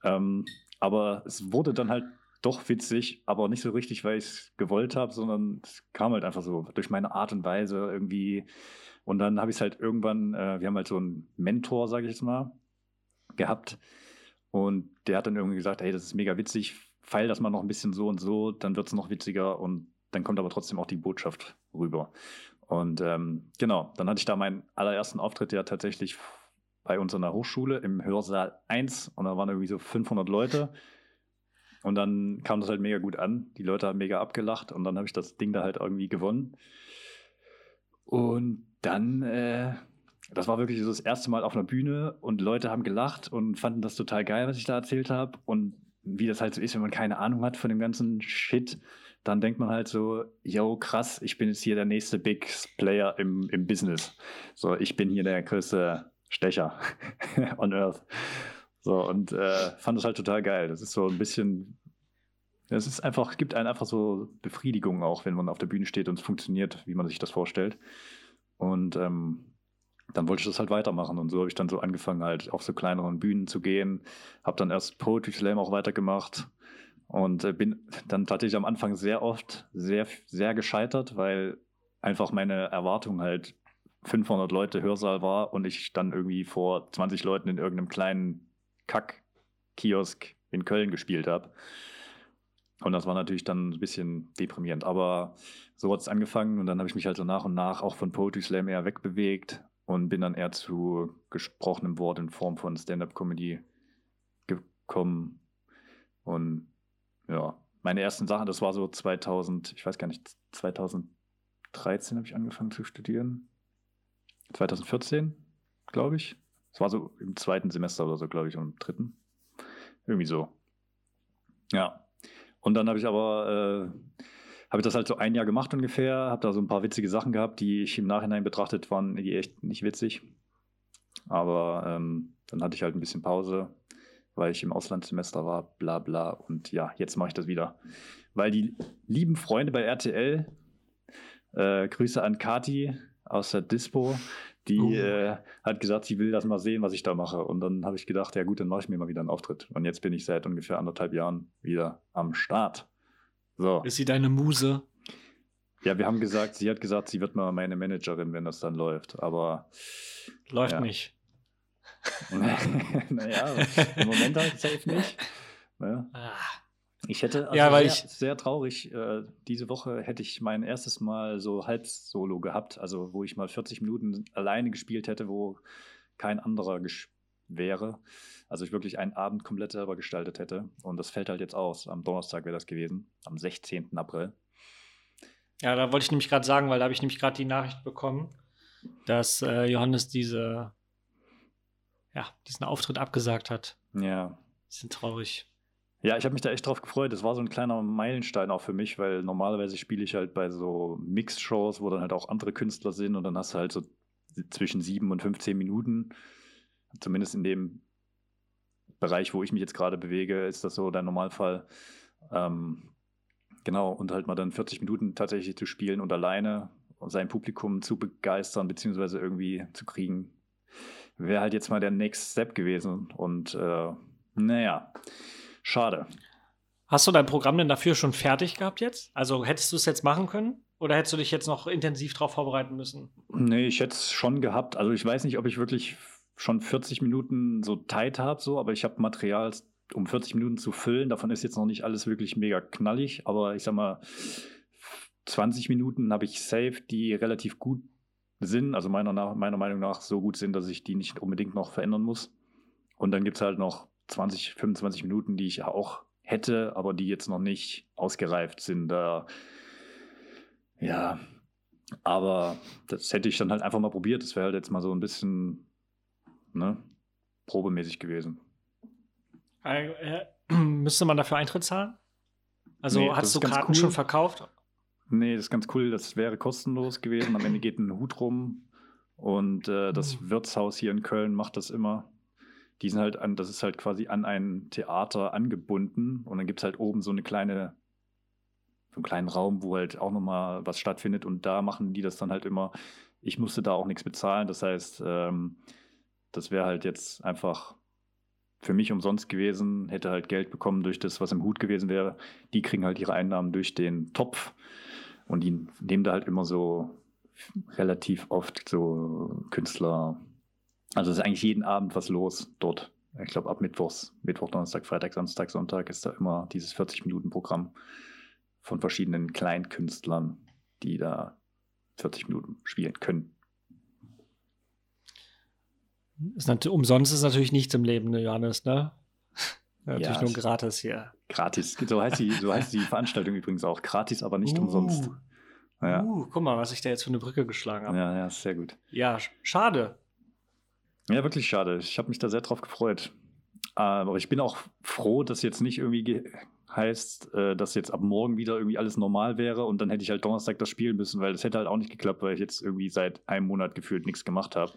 Ähm, aber es wurde dann halt doch witzig, aber nicht so richtig, weil ich es gewollt habe, sondern es kam halt einfach so durch meine Art und Weise irgendwie und dann habe ich es halt irgendwann, äh, wir haben halt so einen Mentor, sage ich jetzt mal, gehabt. Und der hat dann irgendwie gesagt, hey, das ist mega witzig, feil das mal noch ein bisschen so und so, dann wird es noch witziger und dann kommt aber trotzdem auch die Botschaft rüber. Und ähm, genau, dann hatte ich da meinen allerersten Auftritt ja tatsächlich bei uns an der Hochschule im Hörsaal 1 und da waren irgendwie so 500 Leute. Und dann kam das halt mega gut an. Die Leute haben mega abgelacht und dann habe ich das Ding da halt irgendwie gewonnen. Und dann, äh, das war wirklich so das erste Mal auf einer Bühne und Leute haben gelacht und fanden das total geil, was ich da erzählt habe. Und wie das halt so ist, wenn man keine Ahnung hat von dem ganzen Shit, dann denkt man halt so, yo, krass, ich bin jetzt hier der nächste Big Player im, im Business. So, ich bin hier der größte Stecher on Earth. So, und äh, fand das halt total geil. Das ist so ein bisschen, es ist einfach, gibt einen einfach so Befriedigung auch, wenn man auf der Bühne steht und es funktioniert, wie man sich das vorstellt. Und ähm, dann wollte ich das halt weitermachen. Und so habe ich dann so angefangen, halt auf so kleineren Bühnen zu gehen. Habe dann erst Poetry Slam auch weitergemacht. Und äh, bin dann tatsächlich am Anfang sehr oft sehr, sehr gescheitert, weil einfach meine Erwartung halt 500 Leute Hörsaal war und ich dann irgendwie vor 20 Leuten in irgendeinem kleinen Kack-Kiosk in Köln gespielt habe. Und das war natürlich dann ein bisschen deprimierend. Aber so hat es angefangen und dann habe ich mich halt so nach und nach auch von Poetry Slam eher wegbewegt und bin dann eher zu gesprochenem Wort in Form von Stand-up-Comedy gekommen. Und ja, meine ersten Sachen, das war so 2000, ich weiß gar nicht, 2013 habe ich angefangen zu studieren. 2014, glaube ich. Es war so im zweiten Semester oder so, glaube ich, und im dritten. Irgendwie so. Ja, und dann habe ich aber, äh, habe ich das halt so ein Jahr gemacht ungefähr, habe da so ein paar witzige Sachen gehabt, die ich im Nachhinein betrachtet waren, die echt nicht witzig. Aber ähm, dann hatte ich halt ein bisschen Pause, weil ich im Auslandssemester war, bla bla. Und ja, jetzt mache ich das wieder. Weil die lieben Freunde bei RTL, äh, Grüße an Kati aus der Dispo, Die Oh. äh, hat gesagt, sie will das mal sehen, was ich da mache. Und dann habe ich gedacht, ja gut, dann mache ich mir mal wieder einen Auftritt. Und jetzt bin ich seit ungefähr anderthalb Jahren wieder am Start. So. Ist sie deine Muse? Ja, wir haben gesagt, sie hat gesagt, sie wird mal meine Managerin, wenn das dann läuft. Aber Läuft Ja. nicht. naja, im Moment halt safe nicht. Ja. Ah. Ich hätte also Ja, weil sehr, ich- sehr traurig, äh, diese Woche hätte ich mein erstes Mal so Halbsolo gehabt, also wo ich mal 40 Minuten alleine gespielt hätte, wo kein anderer wäre. Also ich wirklich einen Abend komplett selber gestaltet hätte. Und das fällt halt jetzt aus. Am Donnerstag wäre das gewesen, am 16. April. Ja, da wollte ich nämlich gerade sagen, weil da habe ich nämlich gerade die Nachricht bekommen, dass äh, Johannes diese, ja, diesen Auftritt abgesagt hat. Ja. Bisschen traurig. Ja, ich habe mich da echt drauf gefreut. Das war so ein kleiner Meilenstein auch für mich, weil normalerweise spiele ich halt bei so Mix-Shows, wo dann halt auch andere Künstler sind und dann hast du halt so zwischen 7 und 15 Minuten, zumindest in dem Bereich, wo ich mich jetzt gerade bewege, ist das so der Normalfall. Ähm, genau, und halt mal dann 40 Minuten tatsächlich zu spielen und alleine sein Publikum zu begeistern, beziehungsweise irgendwie zu kriegen, wäre halt jetzt mal der Next Step gewesen. Und äh, naja, schade. Hast du dein Programm denn dafür schon fertig gehabt jetzt? Also hättest du es jetzt machen können? Oder hättest du dich jetzt noch intensiv darauf vorbereiten müssen? Nee, ich hätte es schon gehabt. Also ich weiß nicht, ob ich wirklich schon 40 Minuten so tight habe, so, aber ich habe Material, um 40 Minuten zu füllen. Davon ist jetzt noch nicht alles wirklich mega knallig, aber ich sag mal, 20 Minuten habe ich safe, die relativ gut sind, also meiner, nach, meiner Meinung nach so gut sind, dass ich die nicht unbedingt noch verändern muss. Und dann gibt es halt noch 20, 25 Minuten, die ich auch hätte, aber die jetzt noch nicht ausgereift sind. Da, ja, aber das hätte ich dann halt einfach mal probiert. Das wäre halt jetzt mal so ein bisschen ne, probemäßig gewesen. Äh, äh, müsste man dafür Eintritt zahlen? Also Nee, hast du Karten cool. schon verkauft? Nee, das ist ganz cool. Das wäre kostenlos gewesen. Am Ende geht ein Hut rum. Und äh, das Mhm. Wirtshaus hier in Köln macht das immer. Die sind halt an, das ist halt quasi an ein Theater angebunden. Und dann gibt es halt oben so eine kleine, so einen kleinen Raum, wo halt auch nochmal was stattfindet. Und da machen die das dann halt immer. Ich musste da auch nichts bezahlen. Das heißt, ähm, das wäre halt jetzt einfach für mich umsonst gewesen, hätte halt Geld bekommen durch das, was im Hut gewesen wäre. Die kriegen halt ihre Einnahmen durch den Topf und die nehmen da halt immer so relativ oft so Künstler. Also es ist eigentlich jeden Abend was los dort. Ich glaube, ab Mittwochs, Mittwoch, Donnerstag, Freitag, Samstag, Sonntag ist da immer dieses 40-Minuten-Programm von verschiedenen Kleinkünstlern, die da 40 Minuten spielen können. Ist umsonst ist natürlich nichts im Leben, ne, Johannes, ne? natürlich Ja, nur gratis hier. Gratis. So heißt die, so heißt die Veranstaltung übrigens auch. Gratis, aber nicht Uh. umsonst. Ja. Uh, guck mal, was ich da jetzt für eine Brücke geschlagen habe. Ja, ja, ja, sehr gut. sch- schade. Ja, wirklich schade. Ich habe mich da sehr drauf gefreut. Aber ich bin auch froh, dass jetzt nicht irgendwie ge- heißt, äh, dass jetzt ab morgen wieder irgendwie alles normal wäre und dann hätte ich halt Donnerstag das spielen müssen, weil das hätte halt auch nicht geklappt, weil ich jetzt irgendwie seit einem Monat gefühlt nichts gemacht habe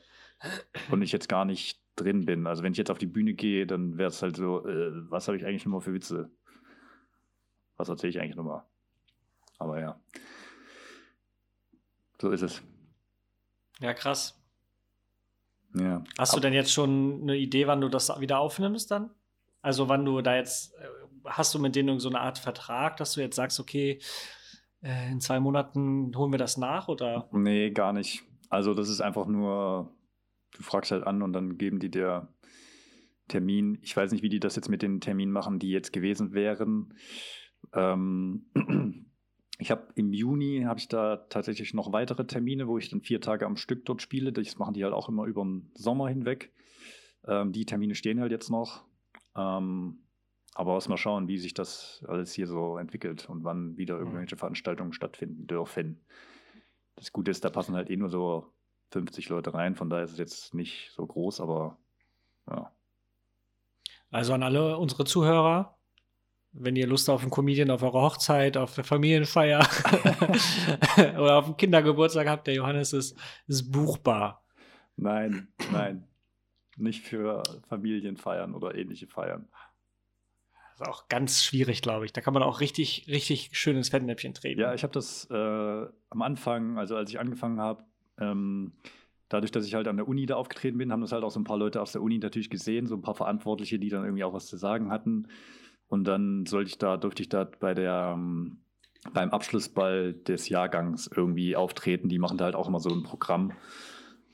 und ich jetzt gar nicht drin bin. Also wenn ich jetzt auf die Bühne gehe, dann wäre es halt so, äh, was habe ich eigentlich nochmal für Witze? Was erzähle ich eigentlich nochmal? Aber ja. So ist es. Ja, krass. Ja. Hast du denn jetzt schon eine Idee, wann du das wieder aufnimmst dann? Also wann du da jetzt, äh, hast du mit denen so eine Art Vertrag, dass du jetzt sagst, okay, äh, in zwei Monaten holen wir das nach oder? Nee, gar nicht. Also das ist einfach nur, du fragst halt an und dann geben die dir Termin. Ich weiß nicht, wie die das jetzt mit den Terminen machen, die jetzt gewesen wären. Ähm, ich habe im Juni habe ich da tatsächlich noch weitere Termine, wo ich dann vier Tage am Stück dort spiele. Das machen die halt auch immer über den Sommer hinweg. Ähm, die Termine stehen halt jetzt noch. Ähm, aber muss mal schauen, wie sich das alles hier so entwickelt und wann wieder irgendwelche Veranstaltungen stattfinden dürfen. Das Gute ist, da passen halt eh nur so 50 Leute rein, von daher ist es jetzt nicht so groß, aber ja. Also an alle unsere Zuhörer, wenn ihr Lust auf einen Comedian auf eurer Hochzeit, auf der Familienfeier oder auf einen Kindergeburtstag habt, der Johannes ist, ist buchbar. Nein, nein. Nicht für Familienfeiern oder ähnliche Feiern. Das ist auch ganz schwierig, glaube ich. Da kann man auch richtig, richtig schön ins Fettnäpfchen treten. Ja, ich habe das äh, am Anfang, also als ich angefangen habe, ähm, dadurch, dass ich halt an der Uni da aufgetreten bin, haben das halt auch so ein paar Leute aus der Uni natürlich gesehen, so ein paar Verantwortliche, die dann irgendwie auch was zu sagen hatten. Und dann sollte ich da, durfte ich da bei der, ähm, beim Abschlussball des Jahrgangs irgendwie auftreten. Die machen da halt auch immer so ein Programm.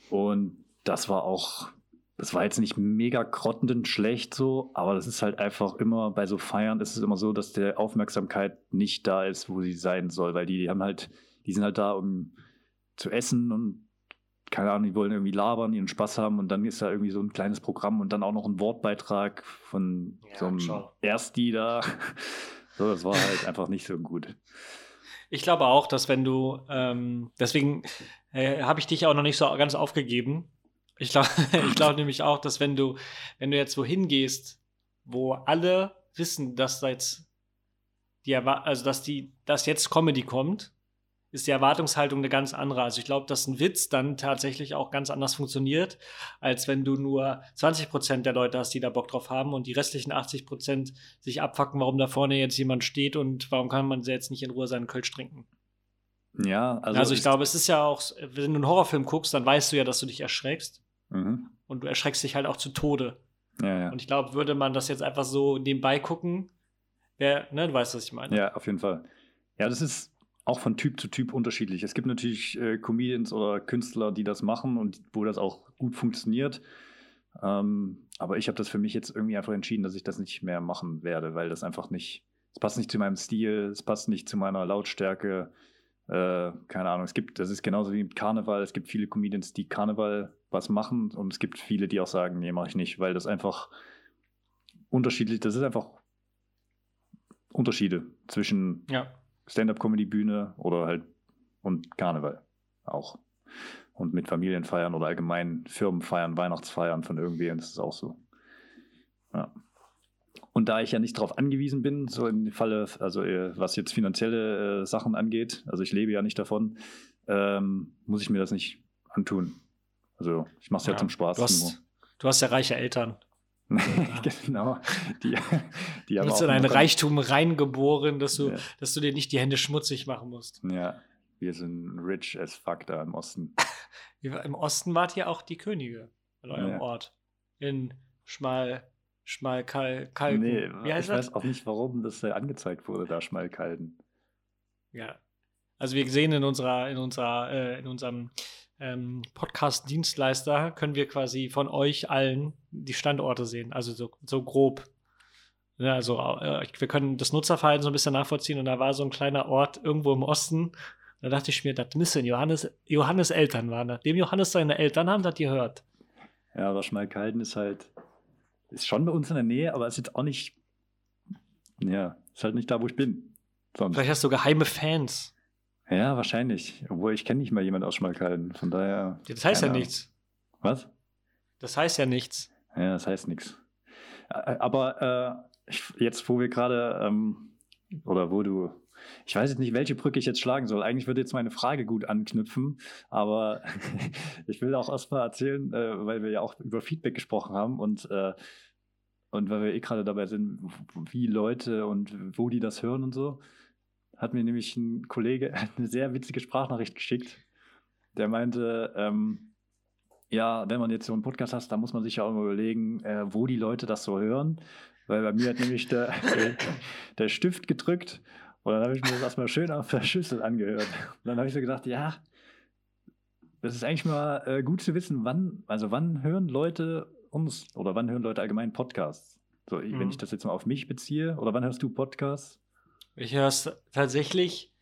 Und das war auch, das war jetzt nicht mega grottend schlecht so, aber das ist halt einfach immer, bei so Feiern ist es immer so, dass der Aufmerksamkeit nicht da ist, wo sie sein soll, weil die, die haben halt, die sind halt da, um zu essen und keine Ahnung, die wollen irgendwie labern, ihren Spaß haben und dann ist da irgendwie so ein kleines Programm und dann auch noch ein Wortbeitrag von Ja, so einem schon. Ersti da. So, das war halt einfach nicht so gut. Ich glaube auch, dass wenn du, ähm, deswegen äh, habe ich dich auch noch nicht so ganz aufgegeben. Ich glaube ich glaub nämlich auch, dass wenn du, wenn du jetzt wohin gehst, wo alle wissen, dass da jetzt die also dass die, dass jetzt Comedy kommt, ist die Erwartungshaltung eine ganz andere. Also ich glaube, dass ein Witz dann tatsächlich auch ganz anders funktioniert, als wenn du nur 20% der Leute hast, die da Bock drauf haben und die restlichen 80% sich abfacken, warum da vorne jetzt jemand steht und warum kann man jetzt nicht in Ruhe seinen Kölsch trinken. Ja, also, Also, ich glaube, es ist ja auch, wenn du einen Horrorfilm guckst, dann weißt du ja, dass du dich erschreckst Mhm. und du erschreckst dich halt auch zu Tode. Ja, ja. Und ich glaube, würde man das jetzt einfach so nebenbei gucken, wär, ne, du weißt, was ich meine. Ja, auf jeden Fall. Ja, das ist auch von Typ zu Typ unterschiedlich. Es gibt natürlich äh, Comedians oder Künstler, die das machen und wo das auch gut funktioniert. Ähm, aber ich habe das für mich jetzt irgendwie einfach entschieden, dass ich das nicht mehr machen werde, weil das einfach nicht, es passt nicht zu meinem Stil, es passt nicht zu meiner Lautstärke. Äh, keine Ahnung, es gibt, das ist genauso wie mit Karneval. Es gibt viele Comedians, die Karneval was machen und es gibt viele, die auch sagen, nee, mache ich nicht, weil das einfach unterschiedlich, das ist einfach Unterschiede zwischen Ja. Stand-up-Comedy-Bühne oder halt und Karneval auch. Und mit Familienfeiern oder allgemein Firmenfeiern, Weihnachtsfeiern von irgendwem, das ist auch so. Ja. Und da ich ja nicht darauf angewiesen bin, so im Falle, also äh, was jetzt finanzielle äh, Sachen angeht, also ich lebe ja nicht davon, ähm, muss ich mir das nicht antun. Also ich mache es ja, Ja. zum Spaß. Du hast, du hast ja reiche Eltern. genau. Die, die Du bist in ein immer- Reichtum reingeboren, dass du, Ja. dass du dir nicht die Hände schmutzig machen musst. Ja, wir sind rich as fuck da im Osten. Im Osten wart ihr auch die Könige an eurem Ja. Ort. In Schmal, Schmalkal, Kalken. Nee, Wie heißt ich das? weiß auch nicht, warum das angezeigt wurde, da Schmalkalden. Ja. Also wir sehen in unserer, in unserer, äh, in unserem ähm, Podcast-Dienstleister können wir quasi von euch allen die Standorte sehen. Also so, so grob. Ja, also äh, wir können das Nutzerverhalten so ein bisschen nachvollziehen und da war so ein kleiner Ort irgendwo im Osten. Da dachte ich mir, das müssen Johannes, Johannes Eltern waren. Nachdem Johannes seine Eltern haben, das gehört. Ja, aber Schmalkalden ist halt, ist schon bei uns in der Nähe, aber ist jetzt auch nicht, ja, ist halt nicht da, wo ich bin. Sonst. Vielleicht hast du geheime Fans. Ja, wahrscheinlich. Obwohl ich kenne nicht mal jemanden aus Schmalkalden, von daher. Das heißt ja nichts. Was? Das heißt ja nichts. Ja, das heißt nichts. Aber äh, ich, jetzt, wo wir gerade, ähm, oder wo du, ich weiß jetzt nicht, welche Brücke ich jetzt schlagen soll. Eigentlich würde jetzt meine Frage gut anknüpfen, aber ich will auch erstmal erzählen, äh, weil wir ja auch über Feedback gesprochen haben und, äh, und weil wir eh gerade dabei sind, wie Leute und wo die das hören und so, hat mir nämlich ein Kollege eine sehr witzige Sprachnachricht geschickt. Der meinte, ähm, ja, wenn man jetzt so einen Podcast hat, dann muss man sich ja auch mal überlegen, äh, wo die Leute das so hören. Weil bei mir hat nämlich der, der, der Stift gedrückt und dann habe ich mir das erstmal schön auf der Schüssel angehört. Und dann habe ich so gedacht, ja, das ist eigentlich mal äh, gut zu wissen, wann, also wann hören Leute uns oder wann hören Leute allgemein Podcasts? So, Mhm. wenn ich das jetzt mal auf mich beziehe, oder wann hörst du Podcasts? Ich höre es tatsächlich,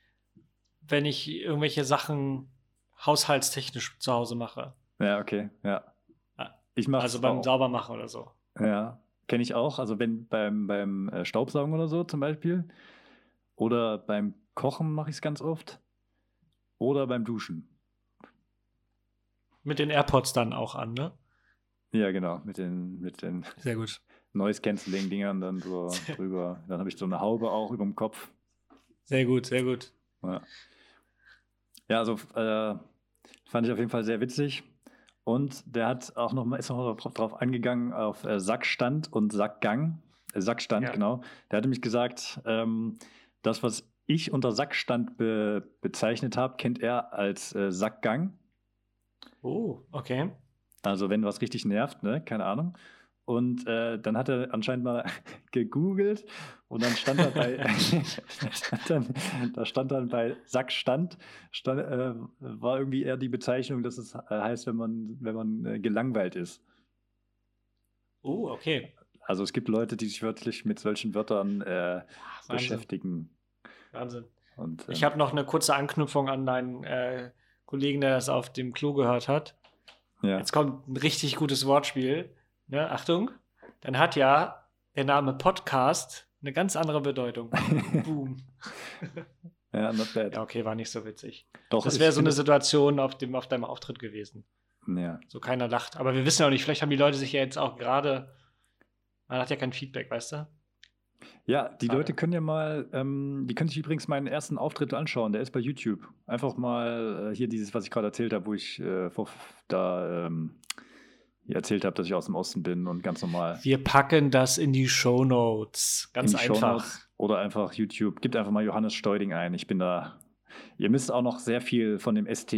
wenn ich irgendwelche Sachen haushaltstechnisch zu Hause mache. Ja, okay, ja. Ah, Ich mache Also beim Saubermachen oder so. Ja, kenne ich auch. Also wenn beim, beim äh, Staubsaugen oder so zum Beispiel. Oder beim Kochen mache ich es ganz oft. Oder beim Duschen. Mit den AirPods dann auch an, ne? Ja, genau. Mit den, mit den Sehr gut. Noise-Canceling-Dingern dann so drüber. Dann habe ich so eine Haube auch über dem Kopf. Sehr gut, sehr gut. Ja, ja also äh, fand ich auf jeden Fall sehr witzig. Und der hat auch noch mal, ist noch mal drauf, angegangen auf äh, Sackstand und Sackgang. Äh, Sackstand, Ja. genau. Der hat nämlich gesagt, ähm, das, was ich unter Sackstand be bezeichnet habe, kennt er als äh, Sackgang. Oh, okay. Also wenn was richtig nervt, ne? Keine Ahnung. Und äh, dann hat er anscheinend mal gegoogelt und dann stand da bei, stand dann, da stand dann bei Sackstand, stand, äh, war irgendwie eher die Bezeichnung, dass es äh, heißt, wenn man, wenn man äh, gelangweilt ist. Oh, okay. Also es gibt Leute, die sich wörtlich mit solchen Wörtern äh, Wahnsinn. beschäftigen. Wahnsinn. Und, Ich ähm, habe noch eine kurze Anknüpfung an deinen äh, Kollegen, der das auf dem Klo gehört hat. ja. Jetzt kommt ein richtig gutes Wortspiel. Ne? Achtung. Dann hat ja der Name Podcast eine ganz andere Bedeutung. Boom. ja, not bad. Ja, okay, war nicht so witzig. Doch, Das wäre so eine Situation auf, dem, auf deinem Auftritt gewesen. Ja. So keiner lacht. Aber wir wissen ja auch nicht, vielleicht haben die Leute sich ja jetzt auch gerade. Man hat ja kein Feedback, weißt du? Ja, die Schade. Leute können ja mal, ähm, die können sich übrigens meinen ersten Auftritt anschauen, der ist bei YouTube. Einfach mal äh, hier dieses, was ich gerade erzählt habe, wo ich äh, vor, da ähm, erzählt habe, dass ich aus dem Osten bin und ganz normal. Wir packen das in die Show Notes. Ganz einfach. Shownotes Oder einfach YouTube. Gebt einfach mal Johannes Steuding ein. Ich bin da. Ihr müsst auch noch sehr viel von dem ST,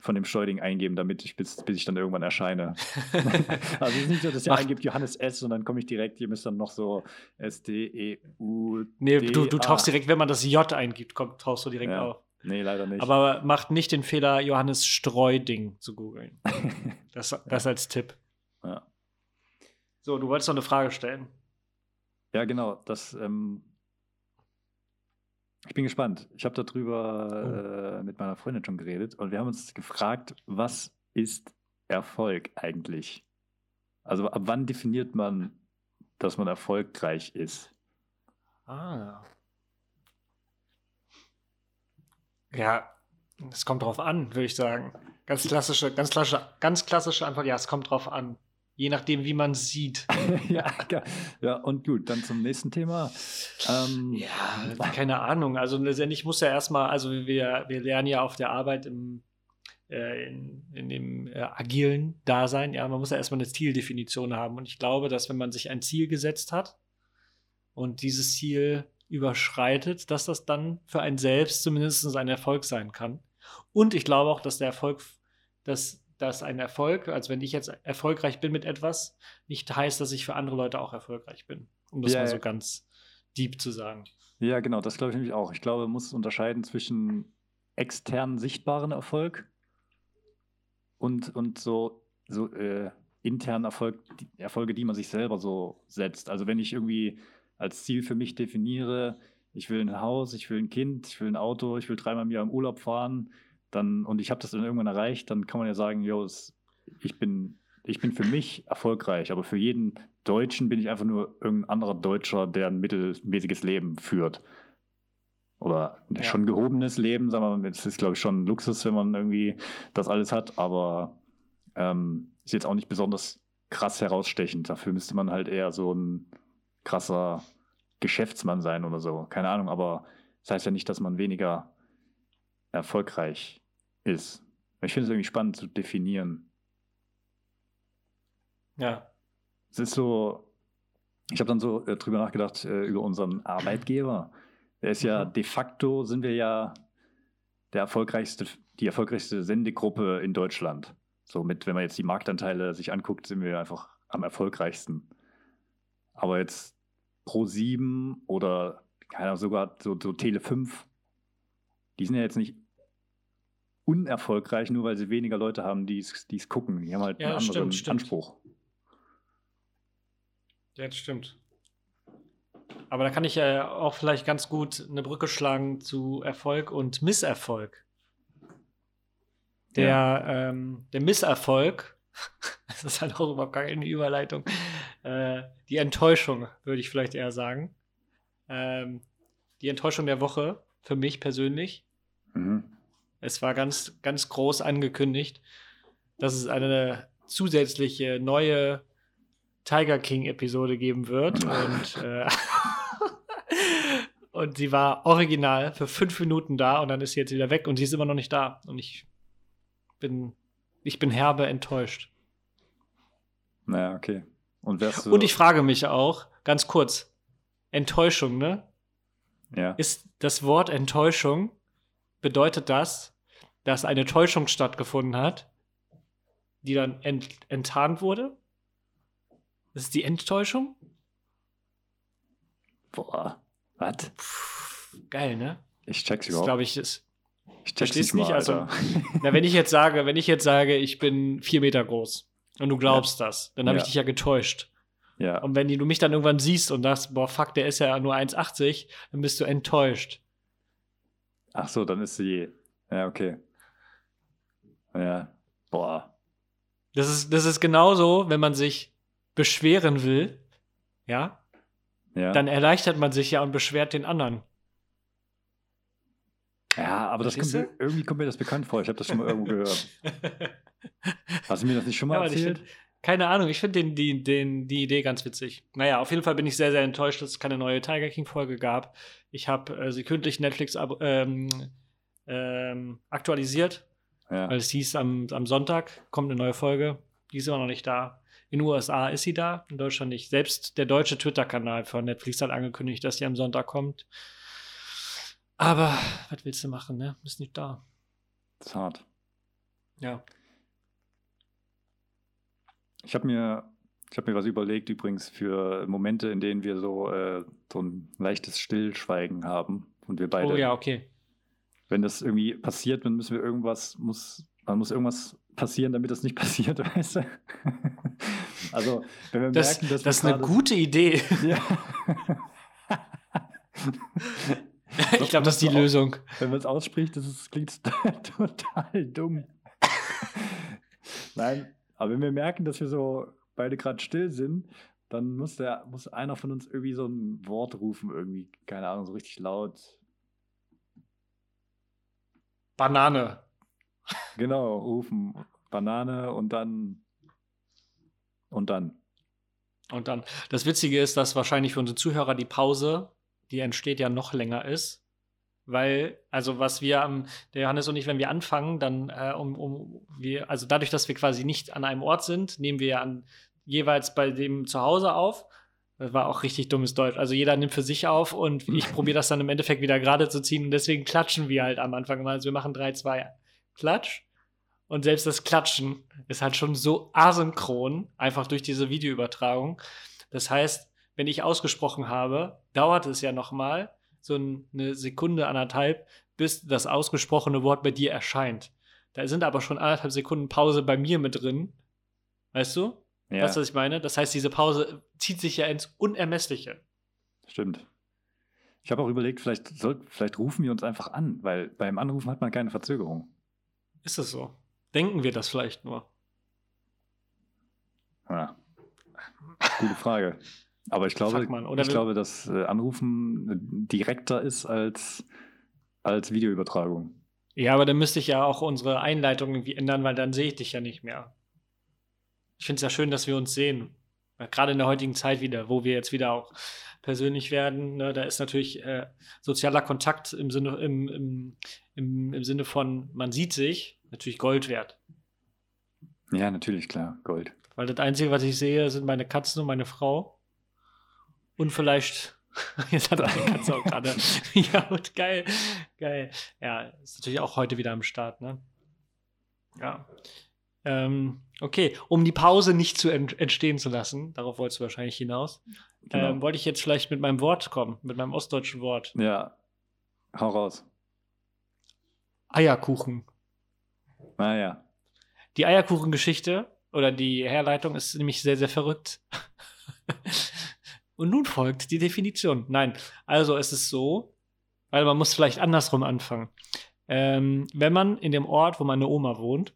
von dem Steuding eingeben, damit ich bis, bis ich dann irgendwann erscheine. also es ist nicht so, dass ihr Mach- eingibt Johannes S und dann komme ich direkt. Ihr müsst dann noch so S, D, E, U. Nee, D, du, du A. tauchst direkt, wenn man das J eingibt, kommt, tauchst du direkt Ja. auf. Nee, leider nicht. Aber macht nicht den Fehler, Johannes Streuding zu googeln. Das, das als Tipp. Ja. So, du wolltest noch eine Frage stellen. ja, genau. Das. Ähm, ich bin gespannt. Ich habe Oh. darüber äh, mit meiner Freundin schon geredet und wir haben uns gefragt, was ist Erfolg eigentlich? Also ab wann definiert man, dass man erfolgreich ist? Ah. Ja, es kommt drauf an, würde ich sagen. Ganz klassische, ganz klassische, ganz klassische Antwort, ja, es kommt drauf an. Je nachdem, wie man es sieht. ja, ge- ja, und gut, dann zum nächsten Thema. Ähm, Ja, keine Ahnung. Also letztendlich muss ja erstmal, also wir, wir lernen ja auf der Arbeit im, äh, in, in dem äh, agilen Dasein, ja, man muss ja erstmal eine Zieldefinition haben. Und ich glaube, dass wenn man sich ein Ziel gesetzt hat und dieses Ziel überschreitet, dass das dann für einen selbst zumindest ein Erfolg sein kann. Und ich glaube auch, dass der Erfolg, dass, dass ein Erfolg, also wenn ich jetzt erfolgreich bin mit etwas, nicht heißt, dass ich für andere Leute auch erfolgreich bin. Um das Ja, mal so ganz deep zu sagen. Ja, genau, das glaube ich nämlich auch. Ich glaube, man muss unterscheiden zwischen extern sichtbaren Erfolg und, und so, so äh, internen Erfolg, die, Erfolge, die man sich selber so setzt. Also wenn ich irgendwie als Ziel für mich definiere, ich will ein Haus, ich will ein Kind, ich will ein Auto, ich will dreimal im Jahr im Urlaub fahren, dann, und ich habe das dann irgendwann erreicht, dann kann man ja sagen, yo, es, ich bin, ich bin für mich erfolgreich, aber für jeden Deutschen bin ich einfach nur irgendein anderer Deutscher, der ein mittelmäßiges Leben führt. Oder Ja. schon gehobenes Leben, sagen wir mal, es ist, glaube ich, schon ein Luxus, wenn man irgendwie das alles hat, aber ähm, ist jetzt auch nicht besonders krass herausstechend. Dafür müsste man halt eher so ein krasser Geschäftsmann sein oder so. Keine Ahnung, aber das heißt ja nicht, dass man weniger erfolgreich ist. Ich finde es irgendwie spannend zu definieren. Ja. Es ist so, ich habe dann so äh, drüber nachgedacht, äh, über unseren Arbeitgeber. Der ist ja Mhm. de facto sind wir ja der erfolgreichste, die erfolgreichste Sendegruppe in Deutschland. So mit, wenn man jetzt die Marktanteile sich anguckt, sind wir einfach am erfolgreichsten. Aber jetzt Pro 7 oder keine Ahnung, sogar so, so Tele 5, die sind ja jetzt nicht unerfolgreich, nur weil sie weniger Leute haben, die es gucken. Die haben halt Ja, einen anderen stimmt. Anspruch. Ja, das stimmt. Aber da kann ich ja auch vielleicht ganz gut eine Brücke schlagen zu Erfolg und Misserfolg. Der, ähm, der Misserfolg, das ist halt auch überhaupt keine Überleitung, äh, die Enttäuschung, würde ich vielleicht eher sagen. Ähm, die Enttäuschung der Woche, für mich persönlich, Mhm. es war ganz, ganz groß angekündigt, dass es eine zusätzliche neue Tiger King-Episode geben wird. Und, äh, und sie war original für fünf Minuten da und dann ist sie jetzt wieder weg und sie ist immer noch nicht da. Und ich bin, ich bin herbe enttäuscht. Naja, okay. Und du. Und ich frage mich auch, ganz kurz, Enttäuschung, ne? ja. Ist das Wort Enttäuschung, bedeutet das, dass eine Täuschung stattgefunden hat? die dann ent enttarnt wurde? Das ist die Enttäuschung? Boah. Was? Geil, ne? Ich check's Das überhaupt. glaube ich ist. ich check's nicht, nicht, mal, also- Alter. Na, wenn ich jetzt sage, wenn ich jetzt sage, ich bin vier Meter groß und du glaubst das, dann habe ich Ja. dich ja getäuscht. ja. Und wenn du mich dann irgendwann siehst und sagst, boah, fuck, der ist ja nur 1,80, dann bist du enttäuscht. Ach so, dann ist sie. Ja, okay. Ja. Boah. Das ist, das ist genauso, wenn man sich beschweren will, ja, Ja. dann erleichtert man sich ja und beschwert den anderen. ja, aber das kommt, mir- irgendwie kommt mir das bekannt vor. Ich habe das schon mal irgendwo gehört. Hast du mir das nicht schon mal Ja, aber ich erzählt? find, keine Ahnung, ich finde den, die, den, die Idee ganz witzig. Naja, auf jeden Fall bin ich sehr, sehr enttäuscht, dass es keine neue Tiger King-Folge gab. Ich habe äh, sie kündlich Netflix ähm, ähm, aktualisiert, ja. weil es hieß, am, am Sonntag kommt eine neue Folge. Die ist immer noch nicht da. In den USA ist sie da, in Deutschland nicht. Selbst der deutsche Twitter-Kanal von Netflix hat angekündigt, dass sie am Sonntag kommt. Aber was willst du machen, ne? Ist nicht da. Das ist hart. Ja. Ich habe mir, ich hab mir was überlegt, übrigens, für Momente, in denen wir so, äh, so ein leichtes Stillschweigen haben. Und wir beide, Oh ja, okay. wenn das irgendwie passiert, dann müssen wir irgendwas, muss, dann muss irgendwas passieren, damit das nicht passiert, weißt du? also, wenn wir Das, merken, dass das ist eine gute Idee. Ja. ich glaube, das ist die Lösung. Wenn man es ausspricht, das ist, klingt total dumm. Nein, aber wenn wir merken, dass wir so beide gerade still sind, dann muss, der, muss einer von uns irgendwie so ein Wort rufen, irgendwie, keine Ahnung, so richtig laut. Banane. Genau, rufen Banane und dann und dann. Und dann, das Witzige ist, dass wahrscheinlich für unsere Zuhörer die Pause, die entsteht, ja noch länger ist. Weil, also was wir am, der Johannes und ich, wenn wir anfangen, dann äh, um, um wir, also dadurch, dass wir quasi nicht an einem Ort sind, nehmen wir ja an jeweils bei dem zu Hause auf. Das war auch richtig dummes Deutsch. Also jeder nimmt für sich auf und ich probiere das dann im Endeffekt wieder gerade zu ziehen und deswegen klatschen wir halt am Anfang immer. Also wir machen 3, 2, Klatsch. Und selbst das Klatschen ist halt schon so asynchron, einfach durch diese Videoübertragung. Das heißt, wenn ich ausgesprochen habe, dauert es ja noch mal so eine Sekunde, anderthalb, bis das ausgesprochene Wort bei dir erscheint. Da sind aber schon anderthalb Sekunden Pause bei mir mit drin. Weißt du? Ja, Weißt du, was ich meine? Das heißt, diese Pause zieht sich ja ins Unermessliche. stimmt. Ich habe auch überlegt, vielleicht, soll, vielleicht rufen wir uns einfach an, weil beim Anrufen hat man keine Verzögerung. Ist es so? Denken wir das vielleicht nur? Ja. Gute Frage. Aber ich glaube, ich glaube, dass äh, Anrufen direkter ist als, als Videoübertragung. Ja, aber dann müsste ich ja auch unsere Einleitung irgendwie ändern, weil dann sehe ich dich ja nicht mehr. Ich finde es ja schön, dass wir uns sehen. Gerade in der heutigen Zeit wieder, wo wir jetzt wieder auch persönlich werden, ne, da ist natürlich äh, sozialer Kontakt im Sinne, im, im, im, im Sinne von, man sieht sich, natürlich Gold wert. Ja, natürlich, klar, Gold. Weil das Einzige, was ich sehe, sind meine Katzen und meine Frau. Und vielleicht. Jetzt hat meine Katze auch gerade. ja, und geil. Geil. Ja, ist natürlich auch heute wieder am Start, ne? Ja. Ähm, okay, um die Pause nicht zu ent entstehen zu lassen, darauf wolltest du wahrscheinlich hinaus, Genau. ähm, wollte ich jetzt vielleicht mit meinem Wort kommen, mit meinem ostdeutschen Wort. ja, hau raus. Eierkuchen. Naja, Die Eierkuchengeschichte oder die Herleitung ist nämlich sehr, sehr verrückt. Und nun folgt die Definition. Nein, also es ist so, weil man muss vielleicht andersrum anfangen. Ähm, wenn man in dem Ort, wo meine Oma wohnt,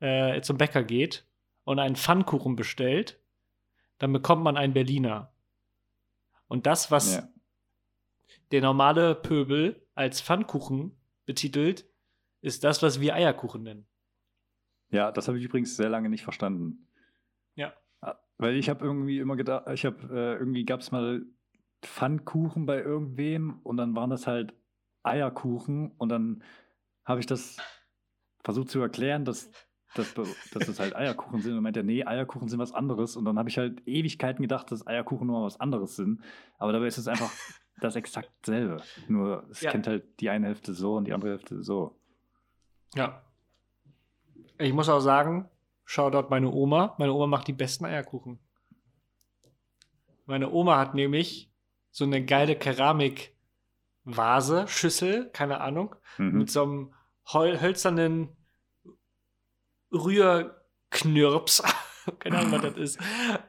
äh, zum Bäcker geht und einen Pfannkuchen bestellt, dann bekommt man einen Berliner. Und das, was ja. der normale Pöbel als Pfannkuchen betitelt, ist das, was wir Eierkuchen nennen. ja, das habe ich übrigens sehr lange nicht verstanden. Ja. Ah, Weil ich habe irgendwie immer gedacht, ich habe äh, irgendwie gab es mal Pfannkuchen bei irgendwem und dann waren das halt Eierkuchen und dann habe ich das versucht zu erklären, dass, dass, dass das halt Eierkuchen sind und meinte, nee, Eierkuchen sind was anderes und dann habe ich halt Ewigkeiten gedacht, dass Eierkuchen nur was anderes sind, aber dabei ist es einfach das exakt selbe, nur es Ja. kennt halt die eine Hälfte so und die andere Hälfte so. Ja. Ich muss auch sagen, Shoutout meine Oma. Meine Oma macht die besten Eierkuchen. Meine Oma hat nämlich so eine geile Keramikvase, Schüssel, keine Ahnung, Mhm. mit so einem hölzernen Rührknirps. keine Ahnung, was das ist.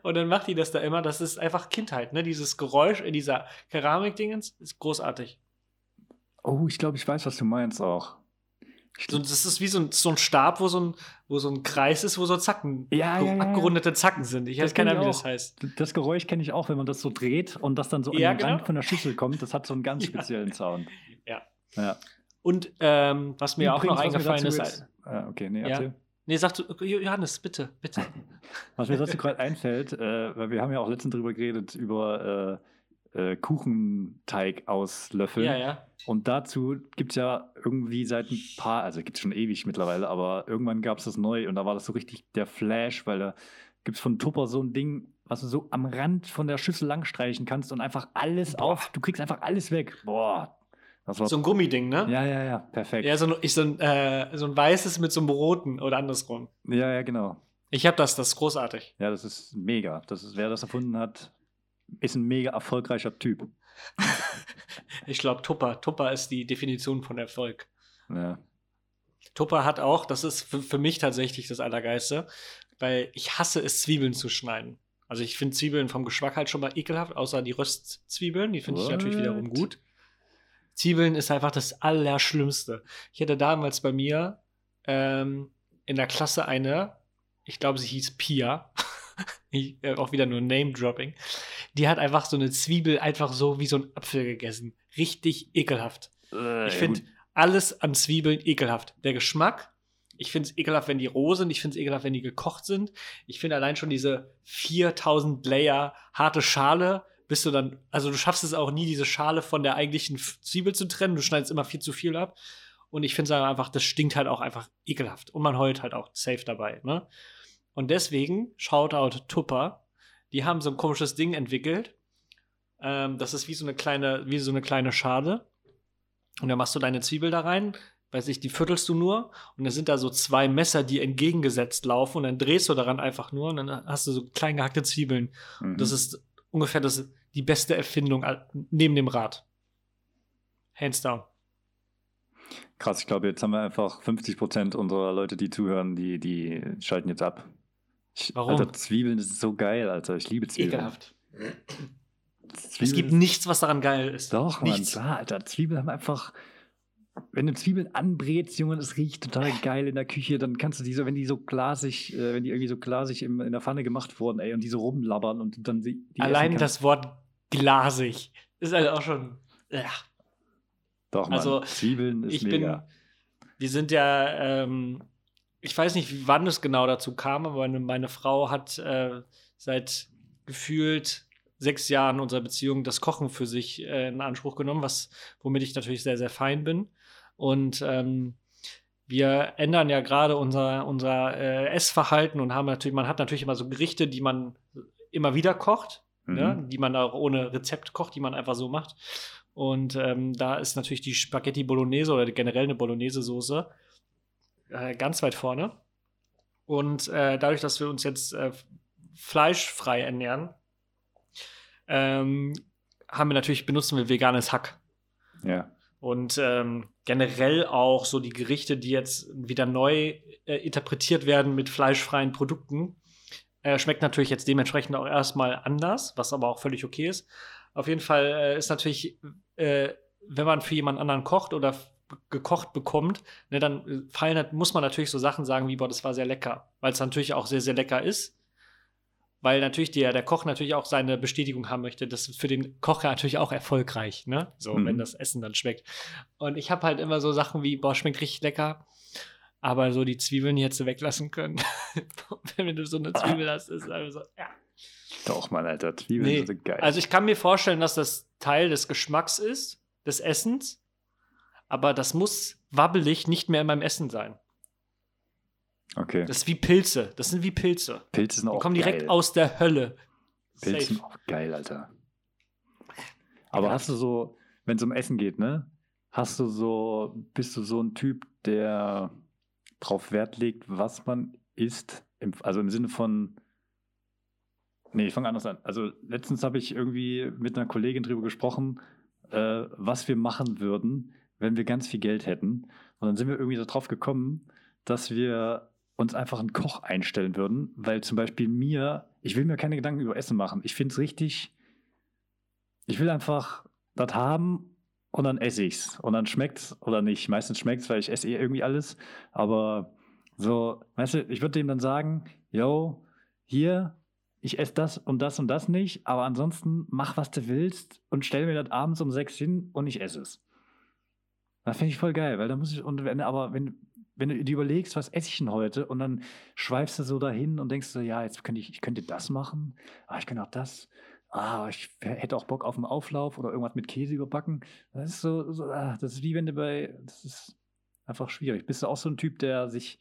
Und dann macht die das da immer. Das ist einfach Kindheit, ne? Dieses Geräusch in dieser Keramikdingens ist großartig. Oh, ich glaube, ich weiß, was du meinst auch. So, das ist wie so ein, so ein Stab, wo so ein, wo so ein Kreis ist, wo so Zacken, Ja, ja, ja, abgerundete Zacken sind. Ich weiß keine Ahnung, wie das auch. heißt. Das Geräusch kenne ich auch, wenn man das so dreht und das dann so Ja, an den genau. Rand von der Schüssel kommt. Das hat so einen ganz speziellen Sound. Ja. Ja. Und ähm, was mir auch noch Übrigens, was mir eingefallen ist. jetzt- Ah, okay, nee, erzähl. Nee, sag du, Johannes, bitte, bitte. Was mir dazu gerade einfällt, äh, weil wir haben ja auch letztens drüber geredet, über äh, äh, Kuchenteig auslöffeln. Ja, ja. Und dazu gibt es ja irgendwie seit ein paar, also gibt es schon ewig mittlerweile, aber irgendwann gab es das neu und da war das so richtig der Flash, weil da gibt es von Tupper so ein Ding, was du so am Rand von der Schüssel langstreichen kannst und einfach alles Boah. auf, du kriegst einfach alles weg. Boah. So ein Gummiding, ne? ja, ja, ja, perfekt. Ja, so ein, ich, so, ein, äh, so ein weißes mit so einem roten oder andersrum. ja, ja, genau. Ich habe das, das ist großartig. Ja, das ist mega. Das ist, wer das erfunden hat, ist ein mega erfolgreicher Typ. Ich glaube, Tupper. Tupper ist die Definition von Erfolg. Ja. Tupper hat auch, das ist für, für mich tatsächlich das Allergeiste, weil ich hasse es, Zwiebeln zu schneiden. Also ich finde Zwiebeln vom Geschmack halt schon mal ekelhaft, außer die Röstzwiebeln, die finde ich natürlich wiederum gut. Zwiebeln ist einfach das Allerschlimmste. Ich hatte damals bei mir ähm, in der Klasse eine, ich glaube, sie hieß Pia, ich, äh, auch wieder nur Name-Dropping, die hat einfach so eine Zwiebel einfach so wie so ein Apfel gegessen. Richtig ekelhaft. Äh, Ich finde alles an Zwiebeln ekelhaft. Der Geschmack, ich finde es ekelhaft, wenn die roh sind. Ich finde es ekelhaft, wenn die gekocht sind. Ich finde allein schon diese 4000 Layer harte Schale, bist du dann, also du schaffst es auch nie, diese Schale von der eigentlichen Zwiebel zu trennen. Du schneidest immer viel zu viel ab. Und ich finde es einfach, das stinkt halt auch einfach ekelhaft. Und man heult halt auch safe dabei. Ne? Und deswegen, Shoutout Tupper, die haben so ein komisches Ding entwickelt. Ähm, das ist wie so eine kleine, wie so eine kleine Schale. Und dann machst du deine Zwiebel da rein, weiß ich, die viertelst du nur. Und dann sind da so zwei Messer, die entgegengesetzt laufen. Und dann drehst du daran einfach nur. Und dann hast du so klein gehackte Zwiebeln. Mhm. Das ist ungefähr das, die beste Erfindung neben dem Rad. Hands down. Krass, ich glaube, jetzt haben wir einfach 50% unserer Leute, die zuhören, die, die schalten jetzt ab. Ich, Warum? Alter, Zwiebeln ist so geil, Alter. Ich liebe Zwiebeln. Ekelhaft. Zwiebeln Es gibt nichts, was daran geil ist. Doch, Mann. Nichts. Klar, Alter. Zwiebeln haben einfach. Wenn du Zwiebeln anbrätst, Junge, das riecht total geil in der Küche, dann kannst du die so, wenn die so glasig, äh, wenn die irgendwie so glasig im, in der Pfanne gemacht wurden, ey, und die so rumlabbern und dann die, die Allein das Wort glasig ist halt auch schon. Ja. Doch, Mann. also, Zwiebeln ist ich mega. bin, wir sind ja, ähm, ich weiß nicht, wann es genau dazu kam, aber meine, meine Frau hat äh, seit gefühlt sechs Jahren unserer Beziehung das Kochen für sich äh, in Anspruch genommen, was womit ich natürlich sehr, sehr fein bin. Und ähm, wir ändern ja gerade unser, unser äh, Essverhalten und haben natürlich, man hat natürlich immer so Gerichte, die man immer wieder kocht, Mhm. ne? die man auch ohne Rezept kocht, die man einfach so macht. Und ähm, da ist natürlich die Spaghetti Bolognese oder generell eine Bolognese-Soße äh, ganz weit vorne. Und äh, dadurch, dass wir uns jetzt äh, fleischfrei ernähren, ähm, haben wir natürlich, benutzen wir veganes Hack. Ja. Und ähm, generell auch so die Gerichte, die jetzt wieder neu äh, interpretiert werden mit fleischfreien Produkten, äh, schmeckt natürlich jetzt dementsprechend auch erstmal anders, was aber auch völlig okay ist. Auf jeden Fall äh, ist natürlich, äh, wenn man für jemand anderen kocht oder gekocht bekommt, ne, dann äh, fallen, muss man natürlich so Sachen sagen wie, boah, das war sehr lecker, weil es natürlich auch sehr, sehr lecker ist. Weil natürlich der, der Koch natürlich auch seine Bestätigung haben möchte. Das ist für den Koch ja natürlich auch erfolgreich, ne? So, Mhm. wenn das Essen dann schmeckt. Und ich habe halt immer so Sachen wie, boah, schmeckt richtig lecker. Aber so die Zwiebeln hättest du weglassen können. wenn du so eine Zwiebel hast, ist es einfach so, ja. Doch, Mann, Alter. Zwiebeln Nee, sind so geil. Also ich kann mir vorstellen, dass das Teil des Geschmacks ist, des Essens. Aber das muss wabbelig nicht mehr in meinem Essen sein. Okay. Das ist wie Pilze. Das sind wie Pilze. Pilze sind Die auch kommen direkt geil. aus der Hölle. Pilze Safe. sind auch geil, Alter. Aber hast du so, wenn es um Essen geht, ne? Hast du so, bist du so ein Typ, der drauf Wert legt, was man isst, im, also im Sinne von, nee, ich fange anders an. Also letztens habe ich irgendwie mit einer Kollegin drüber gesprochen, äh, was wir machen würden, wenn wir ganz viel Geld hätten. Und dann sind wir irgendwie so drauf gekommen, dass wir uns einfach einen Koch einstellen würden, weil zum Beispiel mir, ich will mir keine Gedanken über Essen machen. Ich finde es richtig, ich will einfach das haben und dann esse ich's. Und dann schmeckt's oder nicht. Meistens schmeckt's, weil ich esse eh irgendwie alles. Aber so, weißt du, ich würde dem dann sagen, yo, hier, ich esse das und das und das nicht, aber ansonsten mach, was du willst und stell mir das abends um sechs hin und ich esse es. Das finde ich voll geil, weil da muss ich, und wenn, aber wenn, wenn du dir überlegst, was esse ich denn heute und dann schweifst du so dahin und denkst so, ja, jetzt könnte ich, ich könnte das machen, ah, ich könnte auch das, ah, ich hätte auch Bock auf einen Auflauf oder irgendwas mit Käse überbacken. Das ist so, so ah, das ist wie wenn du bei, das ist einfach schwierig. Bist du auch so ein Typ, der sich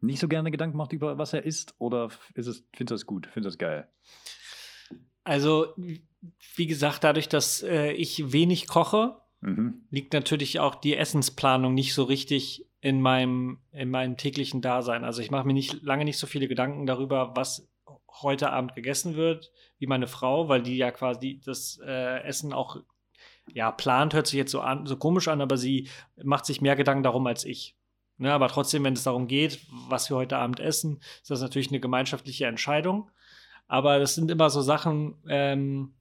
nicht so gerne Gedanken macht über was er isst oder ist es, findest du das gut, findest du das geil? Also, wie gesagt, dadurch, dass äh, ich wenig koche, mhm. liegt natürlich auch die Essensplanung nicht so richtig in meinem, in meinem täglichen Dasein. Also ich mache mir nicht lange nicht so viele Gedanken darüber, was heute Abend gegessen wird, wie meine Frau, weil die ja quasi das äh, Essen auch ja plant, hört sich jetzt so an, so komisch an, aber sie macht sich mehr Gedanken darum als ich. Ne, aber trotzdem, wenn es darum geht, was wir heute Abend essen, ist das natürlich eine gemeinschaftliche Entscheidung. Aber das sind immer so Sachen, ähm,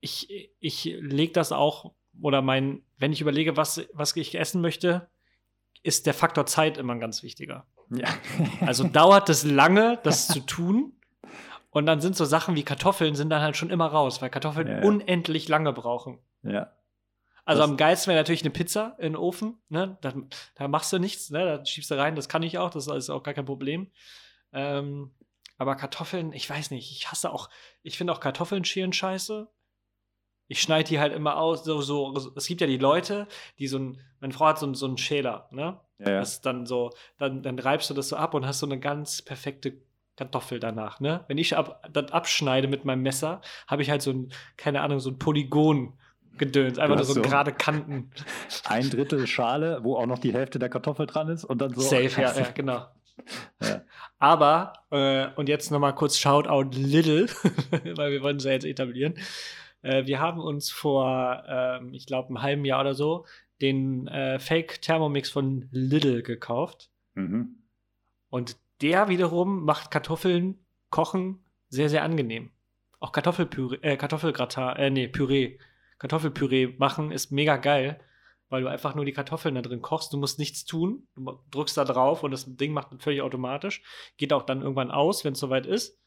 ich, ich lege das auch, oder mein, wenn ich überlege, was, was ich essen möchte, ist der Faktor Zeit immer ein ganz wichtiger. Ja. also dauert es lange, das zu tun. Und dann sind so Sachen wie Kartoffeln sind dann halt schon immer raus, weil Kartoffeln ja, ja. unendlich lange brauchen. Ja. Also das am geilsten wäre natürlich eine Pizza in den Ofen. Ne? Da, da, machst du nichts, ne? da schiebst du rein, das kann ich auch, das ist auch gar kein Problem. Ähm, aber Kartoffeln, ich weiß nicht, ich hasse auch, ich finde auch Kartoffeln schälen scheiße ich schneide die halt immer aus. So, so, es gibt ja die Leute, die so ein, meine Frau hat so, so einen Schäler, ne? Ja, ja. Das dann so, dann, dann reibst du das so ab und hast so eine ganz perfekte Kartoffel danach, ne? Wenn ich ab, das abschneide mit meinem Messer, habe ich halt so ein, keine Ahnung, so ein Polygon. Gedöns, einfach nur so, so gerade Kanten. Ein Drittel Schale, wo auch noch die Hälfte der Kartoffel dran ist und dann so. Safe, ja, ja, genau. Ja. Aber, äh, und jetzt nochmal kurz Shoutout Little, weil wir wollen es ja jetzt etablieren. Äh, wir haben uns vor, äh, ich glaube, einem halben Jahr oder so den äh, Fake Thermomix von Lidl gekauft. Mhm. Und der wiederum macht Kartoffeln kochen sehr, sehr angenehm. Auch Kartoffelpüree, äh, Kartoffelgratin, äh, nee, Püree. Kartoffelpüree machen ist mega geil, weil du einfach nur die Kartoffeln da drin kochst. Du musst nichts tun. Du drückst da drauf und das Ding macht völlig automatisch. Geht auch dann irgendwann aus, wenn es soweit ist.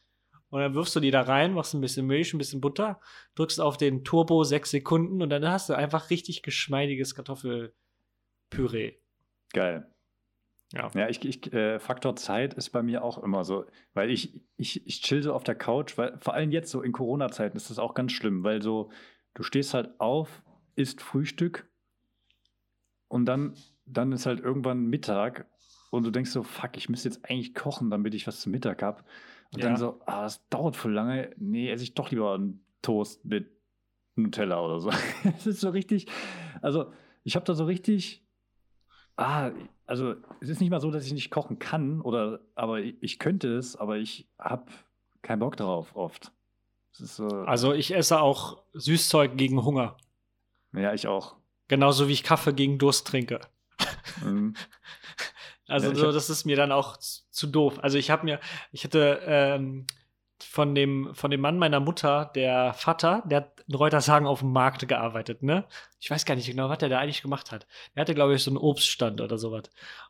Und dann wirfst du die da rein, machst ein bisschen Milch, ein bisschen Butter, drückst auf den Turbo sechs Sekunden und dann hast du einfach richtig geschmeidiges Kartoffelpüree. Geil. Ja, ja ich, ich äh, Faktor Zeit ist bei mir auch immer so, weil ich, ich, ich chill so auf der Couch, weil vor allem jetzt so in Corona-Zeiten ist das auch ganz schlimm, weil so, du stehst halt auf, isst Frühstück und dann, dann ist halt irgendwann Mittag und du denkst so, fuck, ich müsste jetzt eigentlich kochen, damit ich was zum Mittag habe. Und ja. dann so, ah, das dauert voll lange. Nee, esse ich doch lieber einen Toast mit Nutella oder so. Es ist so richtig, also ich habe da so richtig, ah, also es ist nicht mal so, dass ich nicht kochen kann oder, aber ich, ich könnte es, aber ich habe keinen Bock darauf oft. So, also ich esse auch Süßzeug gegen Hunger. Ja, ich auch. Genauso wie ich Kaffee gegen Durst trinke. Mhm. Also ja, so, das ist mir dann auch zu, doof. Also ich habe mir, ich hatte ähm, von dem von dem Mann meiner Mutter, der Vater, der hat in Reutershagen auf dem Markt gearbeitet, ne? Ich weiß gar nicht genau, was der da eigentlich gemacht hat. Er hatte, glaube ich, so einen Obststand oder sowas.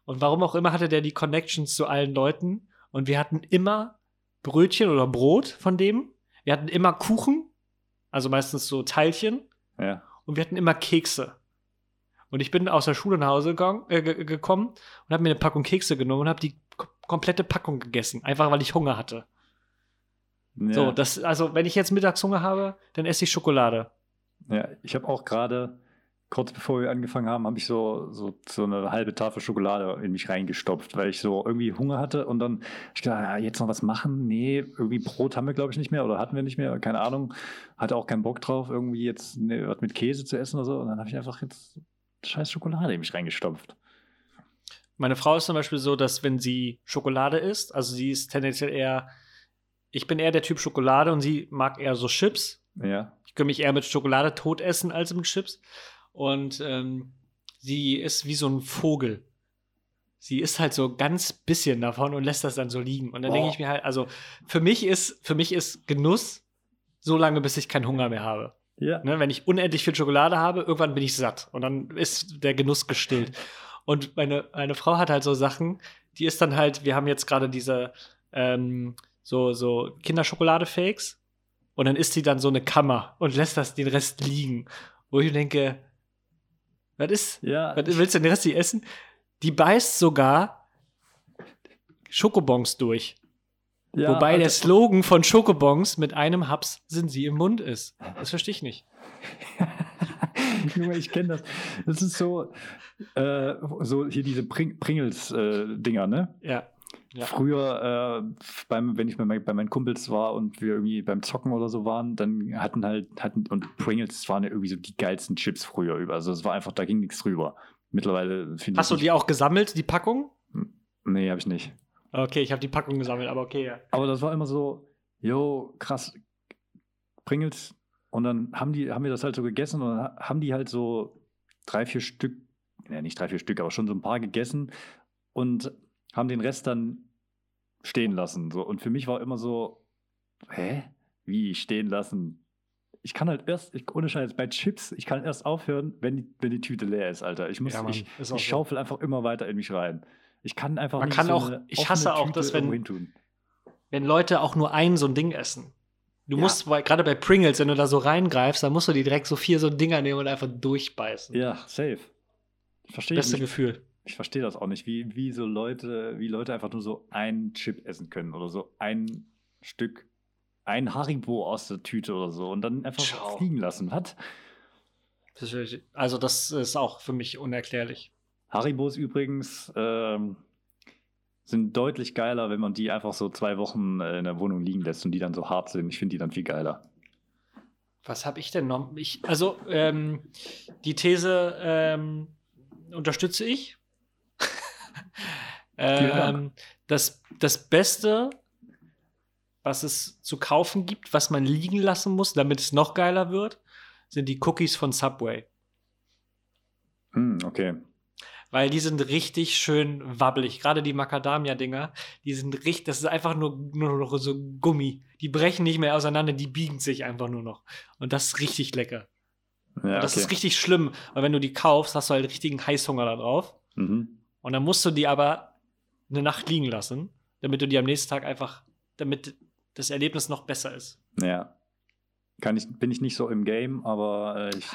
Und warum auch immer hatte der die Connections zu allen Leuten. Und wir hatten immer Brötchen oder Brot von dem. Wir hatten immer Kuchen, also meistens so Teilchen. Ja. Und wir hatten immer Kekse. Und ich bin aus der Schule nach Hause gegangen, äh, gekommen und habe mir eine Packung Kekse genommen und habe die komplette Packung gegessen, einfach weil ich Hunger hatte. Ja. So, das, also wenn ich jetzt Mittagshunger habe, dann esse ich Schokolade. Ja, ich habe auch gerade, kurz bevor wir angefangen haben, habe ich so, so, so eine halbe Tafel Schokolade in mich reingestopft, weil ich so irgendwie Hunger hatte und dann ich gedacht, ja, jetzt noch was machen? Nee, irgendwie Brot haben wir, glaube ich, nicht mehr oder hatten wir nicht mehr, keine Ahnung. Hatte auch keinen Bock drauf, irgendwie jetzt ne, was mit Käse zu essen oder so. Und dann habe ich einfach jetzt scheiß Schokolade in mich reingestopft. Meine Frau ist zum Beispiel so, dass wenn sie Schokolade isst, also sie ist tendenziell eher, ich bin eher der Typ Schokolade und sie mag eher so Chips. Ja. Ich kann mich eher mit Schokolade tot essen als mit Chips. Und ähm, sie ist wie so ein Vogel. Sie isst halt so ganz bisschen davon und lässt das dann so liegen. Und dann denke ich mir halt, also für mich ist, für mich ist Genuss so lange, bis ich keinen Hunger mehr habe. Ja. Ne, wenn ich unendlich viel Schokolade habe, irgendwann bin ich satt und dann ist der Genuss gestillt. Und meine, meine Frau hat halt so Sachen, die ist dann halt, wir haben jetzt gerade diese ähm, so, so Kinderschokolade-Fakes und dann isst sie dann so eine Kammer und lässt das den Rest liegen. Wo ich denke, was ist? Ja. Was, willst du den Rest nicht essen? Die beißt sogar Schokobons durch. Ja, Wobei der Slogan von Schokobons mit einem Haps sind sie im Mund ist. Das verstehe ich nicht. Junge, ich kenne das. Das ist so, äh, so hier diese Pring Pringles-Dinger, ne? Ja. Ja. Früher, äh, beim, wenn ich bei, mein, bei meinen Kumpels war und wir irgendwie beim Zocken oder so waren, dann hatten halt, hatten, und Pringles waren ja irgendwie so die geilsten Chips früher über. Also es war einfach, da ging nichts drüber. Mittlerweile finde Hast du ich. die auch gesammelt, die Packung? Nee, habe ich nicht. Okay, ich habe die Packung gesammelt, aber okay, ja. Aber das war immer so, yo, krass, Pringles. Und dann haben die, haben wir das halt so gegessen und dann haben die halt so drei, vier Stück, ja nicht drei, vier Stück, aber schon so ein paar gegessen und haben den Rest dann stehen lassen. So. Und für mich war immer so, hä? Wie stehen lassen? Ich kann halt erst, ich, ohne Scheiß, bei Chips, ich kann erst aufhören, wenn die, wenn die Tüte leer ist, Alter. Ich muss, Ja, Mann, ich, ich so. schaufel einfach immer weiter in mich rein. Ich kann einfach Man nicht kann so auch- eine ich hasse auch Tüte das, wenn- irgendwo hintun. Wenn Leute auch nur ein so ein Ding essen. Du Ja. musst, weil gerade bei Pringles, wenn du da so reingreifst, dann musst du die direkt so vier so Dinger nehmen und einfach durchbeißen. Ja, safe. Verstehe ich Beste nicht. Gefühl. Ich verstehe das auch nicht, wie, wie so Leute, wie Leute einfach nur so einen Chip essen können oder so ein Stück, ein Haribo aus der Tüte oder so und dann einfach Ciao. fliegen lassen. Was? Also, das ist auch für mich unerklärlich. Haribos übrigens ähm, sind deutlich geiler, wenn man die einfach so zwei Wochen äh, in der Wohnung liegen lässt und die dann so hart sind. Ich finde die dann viel geiler. Was habe ich denn noch? Ich, also, ähm, die These ähm, unterstütze ich. ähm, das, das Beste, was es zu kaufen gibt, was man liegen lassen muss, damit es noch geiler wird, sind die Cookies von Subway. Hm, okay. Weil die sind richtig schön wabbelig. Gerade die Macadamia-Dinger, die sind richtig, das ist einfach nur, nur noch so Gummi. Die brechen nicht mehr auseinander, die biegen sich einfach nur noch. Und das ist richtig lecker. Ja, das okay. ist richtig schlimm, weil wenn du die kaufst, hast du halt richtigen Heißhunger da drauf. Mhm. Und dann musst du die aber eine Nacht liegen lassen, damit du die am nächsten Tag einfach, damit das Erlebnis noch besser ist. Ja. Kann ich, bin ich nicht so im Game, aber äh, ich,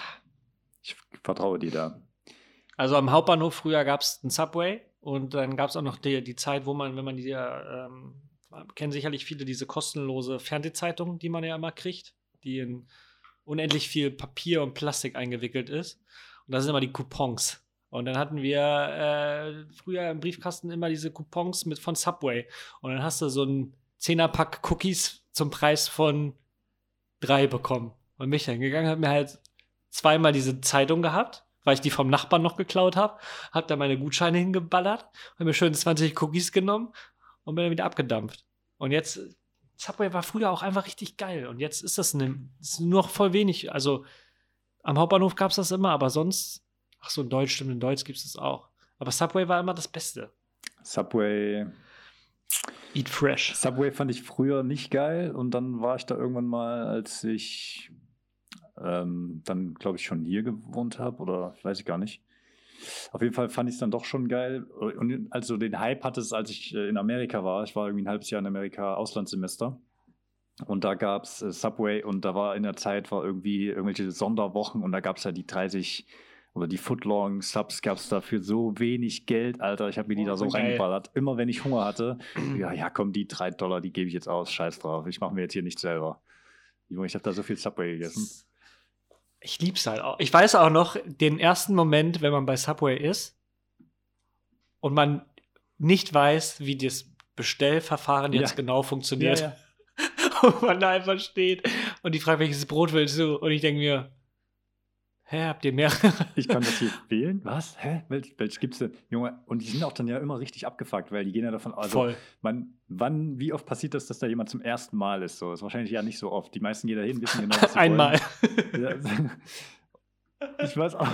ich vertraue dir da. Also am Hauptbahnhof früher gab es einen Subway und dann gab es auch noch die, die Zeit, wo man, wenn man diese, ähm, kennen sicherlich viele diese kostenlose Fernsehzeitung, die man ja immer kriegt, die in unendlich viel Papier und Plastik eingewickelt ist. Und da sind immer die Coupons. Und dann hatten wir äh, früher im Briefkasten immer diese Coupons mit von Subway. Und dann hast du so ein Zehnerpack Cookies zum Preis von drei bekommen. Und bin ich dann gegangen, habe mir halt zweimal diese Zeitung gehabt, weil ich die vom Nachbarn noch geklaut habe, habe da meine Gutscheine hingeballert, habe mir schön 20 Cookies genommen und bin dann wieder abgedampft. Und jetzt, Subway war früher auch einfach richtig geil. Und jetzt ist das, ne, ist nur noch voll wenig. Also am Hauptbahnhof gab es das immer, aber sonst, ach so, in Deutsch, stimmt, in Deutsch gibt es das auch. Aber Subway war immer das Beste. Subway, Eat fresh. Subway fand ich früher nicht geil und dann war ich da irgendwann mal, als ich ähm, dann, glaube ich, schon hier gewohnt habe oder weiß ich gar nicht. Auf jeden Fall fand ich es dann doch schon geil. Und also den Hype hatte es, als ich äh, in Amerika war. Ich war irgendwie ein halbes Jahr in Amerika, Auslandssemester. Und da gab es äh, Subway und da war in der Zeit war irgendwie irgendwelche Sonderwochen und da gab es ja die 30 oder die Footlong Subs gab es da für so wenig Geld, Alter. Ich habe mir die Oh, da so geil. reingeballert. Immer wenn ich Hunger hatte, ja, ja, komm, die drei Dollar, die gebe ich jetzt aus. Scheiß drauf. Ich mache mir jetzt hier nicht selber. Junge, ich habe da so viel Subway gegessen. Ich lieb's halt auch. Ich weiß auch noch den ersten Moment, wenn man bei Subway ist und man nicht weiß, wie das Bestellverfahren jetzt Ja. genau funktioniert. Ja, ja. Und man da einfach steht und die fragt, welches Brot willst du? Und ich denke mir, Hä, habt ihr mehrere? Ich kann das hier wählen? Was? Hä? Welch, welch gibt's denn? Junge, und die sind auch dann ja immer richtig abgefuckt, weil die gehen ja davon aus, also, Voll. man, wann, wie oft passiert das, dass da jemand zum ersten Mal ist? So, ist wahrscheinlich ja nicht so oft. Die meisten gehen da hin, wissen genau, was sie Einmal. wollen. Ja. Ich weiß auch,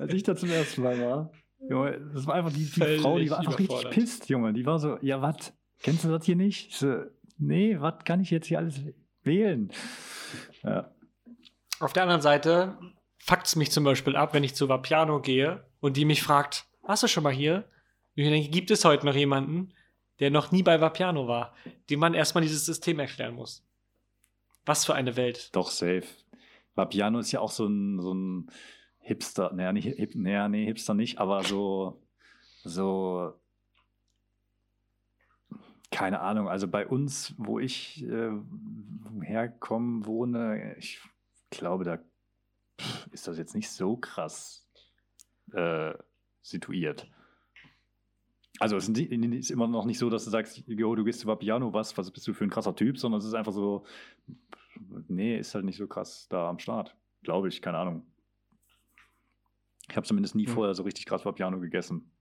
als ich da zum ersten Mal war, Junge, das war einfach die, die Frau, die war einfach richtig pisst, Junge. Die war so, ja, was? Kennst du das hier nicht? Ich so, nee, was kann ich jetzt hier alles wählen? Ja. Auf der anderen Seite fuckt es mich zum Beispiel ab, wenn ich zu Vapiano gehe und die mich fragt, warst du schon mal hier? Und ich denke, gibt es heute noch jemanden, der noch nie bei Vapiano war, dem man erstmal dieses System erklären muss? Was für eine Welt. Doch, safe. Vapiano ist ja auch so ein, so ein Hipster, naja, nicht hip, naja, nee, Hipster nicht, aber so, so, keine Ahnung, also bei uns, wo ich äh, herkomme, wohne, ich glaube, da ist das jetzt nicht so krass äh, situiert. Also es ist immer noch nicht so, dass du sagst, jo, du gehst zu Vapiano, was, was bist du für ein krasser Typ, sondern es ist einfach so, nee, ist halt nicht so krass da am Start. Glaube ich, keine Ahnung. Ich habe zumindest nie Hm. vorher so richtig krass Vapiano gegessen.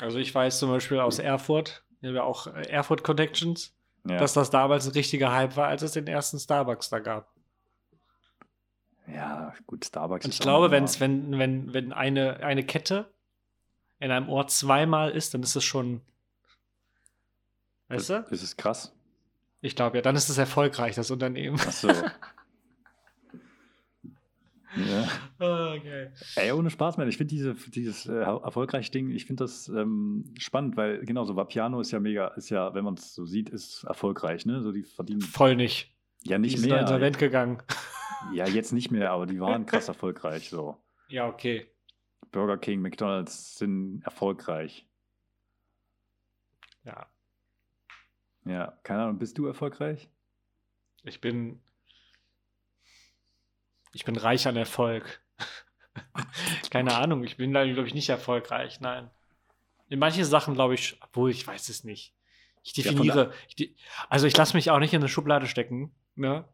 Also ich weiß zum Beispiel aus Erfurt, wir haben ja auch äh, Erfurt Connections, Ja, dass das damals ein richtiger Hype war, als es den ersten Starbucks da gab. Ja gut, Starbucks Und ich glaube, wenn's, wenn, wenn, wenn eine, eine Kette in einem Ort zweimal ist, dann ist es schon. Weißt du? Das ist krass. Ich glaube ja, dann ist es erfolgreich, das Unternehmen. Ach so. ja. Okay. Ey, ohne Spaß, man. Ich finde diese, dieses äh, erfolgreiche Ding, ich finde das ähm, spannend, weil genau so Vapiano ist ja mega, ist ja, wenn man es so sieht, ist erfolgreich, ne? So die verdienen Voll nicht. ja Die nicht sind da mehr. insolvent gegangen. Ja, jetzt nicht mehr, aber die waren krass erfolgreich. So Ja, okay. Burger King, McDonald's sind erfolgreich. Ja. Ja, keine Ahnung, bist du erfolgreich? Ich bin. Ich bin reich an Erfolg. Keine Ahnung, ich bin da, glaube ich, nicht erfolgreich. Nein. In manchen Sachen, glaube ich, obwohl ich weiß es nicht. Ich Ja, definiere. ich de also ich lasse mich auch nicht in eine Schublade stecken. Ne?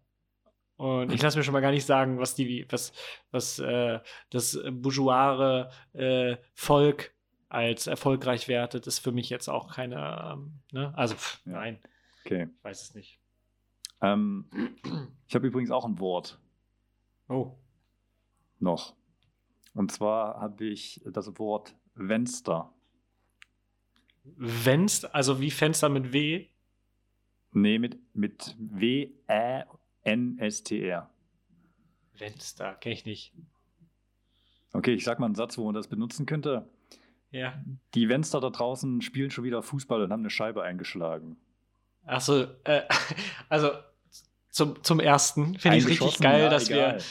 Und ich lasse mir schon mal gar nicht sagen, was die, was, was äh, das bourgeoire äh, Volk als erfolgreich wertet, ist für mich jetzt auch keine, ähm, ne? Also pff, Ja. nein, Okay. ich weiß es nicht. Ähm, ich habe übrigens auch ein Wort Oh. noch. Und zwar habe ich das Wort Fenster. Fenster, also wie Fenster mit W. Nee, mit, mit W-Ä-N-S-T-R. Fenster, kenne ich nicht. Okay, ich sag mal einen Satz, wo man das benutzen könnte. Ja. Die Fenster da draußen spielen schon wieder Fußball und haben eine Scheibe eingeschlagen. Achso, äh, also zum, zum ersten finde ich richtig Eingeschossen? geil, Ja, dass egal. wir.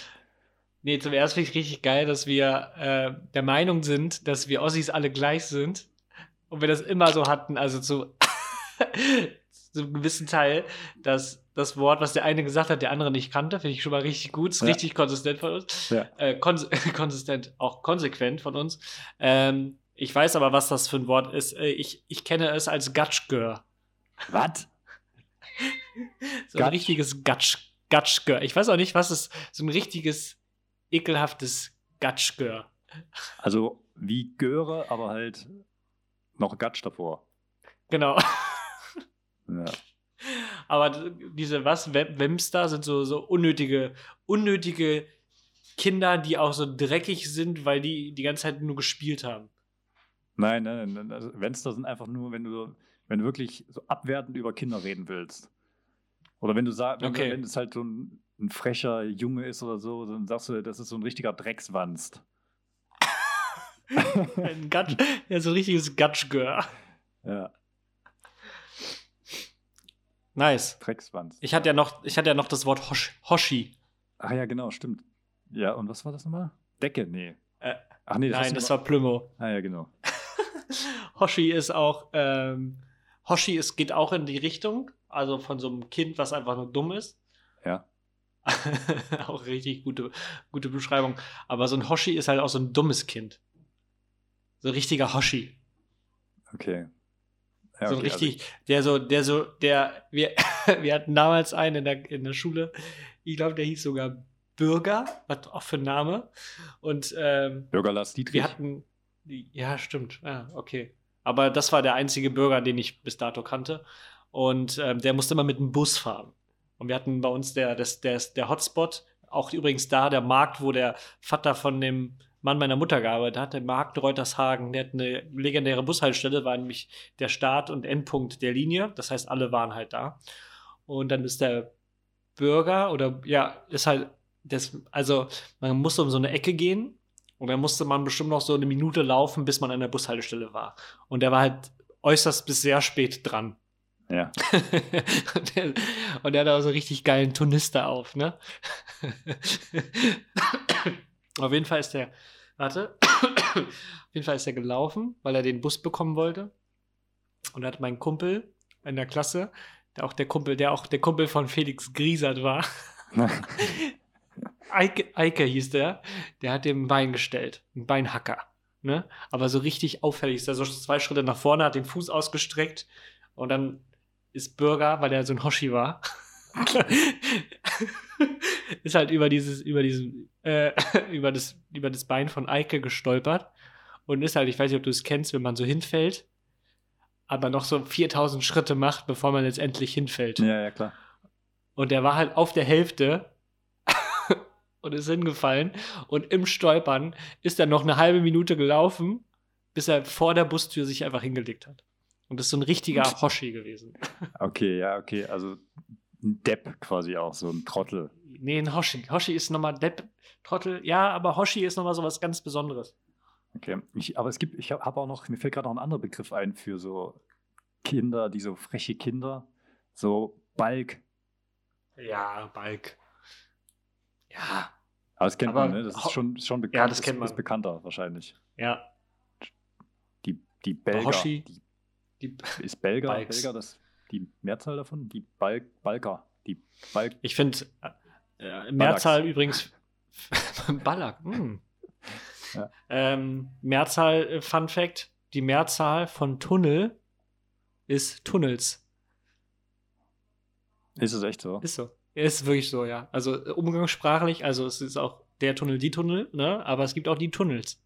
Nee, zum ersten finde ich richtig geil, dass wir äh, der Meinung sind, dass wir Ossis alle gleich sind. Und wir das immer so hatten, also zu, zu einem gewissen Teil, dass das Wort, was der eine gesagt hat, der andere nicht kannte, finde ich schon mal richtig gut, ist Ja. richtig konsistent von uns. Ja. Äh, kons konsistent, auch konsequent von uns. Ähm, ich weiß aber, was das für ein Wort ist. Äh, ich, ich kenne es als Gatschgör. Was? So ein Gatsch? richtiges Gatsch, Gatschgör. Ich weiß auch nicht, was es so ein richtiges, ekelhaftes Gatschgör. Also wie Göre, aber halt noch Gatsch davor. Genau. Ja. Aber diese was, Wem- Wemster sind so, so unnötige, unnötige Kinder, die auch so dreckig sind, weil die die ganze Zeit nur gespielt haben. Nein, nein, nein. Also Fenster sind einfach nur, wenn du, wenn du wirklich so abwertend über Kinder reden willst. Oder wenn du sagst, wenn, Okay. wenn es halt so ein, ein frecher Junge ist oder so, dann sagst du, das ist so ein richtiger Dreckswanst. Ein Gatsch, ja, so ein richtiges Gatschgör. Ja, Nice. Dreckswanst. Ich hatte ja noch, ich hatte ja noch das Wort Hosh, Hoshi. Ach ja, genau, stimmt. Ja, und was war das nochmal? Decke? Nee. Äh, Ach nee, Nein, hast das war Plümo. Ah ja, genau. Hoshi ist auch, ähm, Hoshi ist, geht auch in die Richtung, also von so einem Kind, was einfach nur dumm ist. Ja. auch richtig gute, gute Beschreibung. Aber so ein Hoshi ist halt auch so ein dummes Kind. So ein richtiger Hoshi. Okay. Ja, so ein okay, also richtig, der so, der so, der, wir, wir hatten damals einen in der, in der Schule, ich glaube, der hieß sogar Bürger, was auch für ein Name. Und ähm, Bürger Lars Dietrich. wir hatten, ja, stimmt, ja, okay. Aber das war der einzige Bürger, den ich bis dato kannte. Und ähm, der musste immer mit dem Bus fahren. Und wir hatten bei uns der, das, der, der Hotspot, auch übrigens da der Markt, wo der Vater von dem Mann meiner Mutter gearbeitet hat, der Markt Reutershagen. Der hat eine legendäre Bushaltestelle, war nämlich der Start- und Endpunkt der Linie. Das heißt, alle waren halt da. Und dann ist der Bürger oder ja, ist halt, das, also man musste um so eine Ecke gehen und dann musste man bestimmt noch so eine Minute laufen, bis man an der Bushaltestelle war. Und der war halt äußerst bis sehr spät dran. Ja. und, der, und der hat auch so einen richtig geilen Tunister auf, ne? auf jeden Fall ist der, warte, auf jeden Fall ist er gelaufen, weil er den Bus bekommen wollte. Und da hat mein Kumpel in der Klasse, der auch der Kumpel, der auch der Kumpel von Felix Griesert war, Eike, Eike hieß der, der hat dem ein Bein gestellt, ein Beinhacker. Ne? Aber so richtig auffällig ist er so zwei Schritte nach vorne, hat den Fuß ausgestreckt und dann ist Bürger, weil er so ein Hoshi war, ist halt über dieses, über diesen, äh, über das, über das Bein von Eike gestolpert und ist halt, ich weiß nicht, ob du es kennst, wenn man so hinfällt, aber noch so 4000 Schritte macht, bevor man letztendlich hinfällt. ja, ja, klar. Und der war halt auf der Hälfte und ist hingefallen. Und im Stolpern ist er noch eine halbe Minute gelaufen, bis er vor der Bustür sich einfach hingelegt hat. Und das ist so ein richtiger Hoshi gewesen. Okay, ja, okay. Also ein Depp quasi auch, so ein Trottel. Nee, ein Hoshi. Hoshi ist nochmal Depp, Trottel. Ja, aber Hoshi ist nochmal so was ganz Besonderes. Okay. Ich, aber es gibt, ich habe auch noch, mir fällt gerade noch ein anderer Begriff ein für so Kinder, die so freche Kinder. So Balk. Ja, Balk. Ja, Aber das kennt Aber man, ne? Das ist schon, schon bekannt. Ja, das ist- kennt man. Ist bekannter wahrscheinlich. ja. Die, die Belger. Hoshi. Die, Die, ist Belger, Balks. Belger das die Mehrzahl davon? Die Balk, Balker. Die Balk. ich finde, äh, Mehrzahl übrigens. Ballack. mm. Ja. Ähm, Mehrzahl, äh, Fun Fact: Die Mehrzahl von Tunnel ist Tunnels. Ist es echt so? Ist so. Ist wirklich so, ja. Also äh, umgangssprachlich, also es ist auch der Tunnel, die Tunnel, ne? Aber es gibt auch die Tunnels.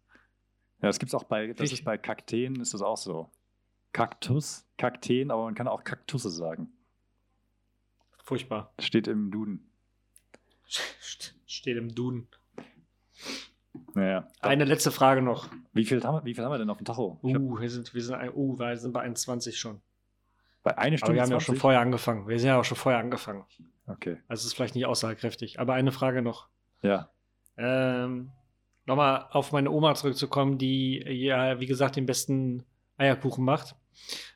Ja, das gibt es auch bei, das Richtig. ist bei Kakteen, ist das auch so. Kaktus, Kakteen, aber man kann auch Kaktusse sagen. Furchtbar. Steht im Duden. Steht im Duden. Naja. Eine letzte Frage noch. Wie viel, haben wir, wie viel haben wir denn auf dem Tacho? Ich hab, Uh, wir sind, wir sind, ein- uh, wir sind bei 1,20 schon. bei eine Aber Stunde wir haben ja auch schon 20? vorher angefangen. Wir sind ja auch schon vorher angefangen. Okay. Also es ist vielleicht nicht aussagekräftig. Aber eine Frage noch. Ja. Ähm, Nochmal auf meine Oma zurückzukommen, die ja, wie gesagt, den besten Eierkuchen macht.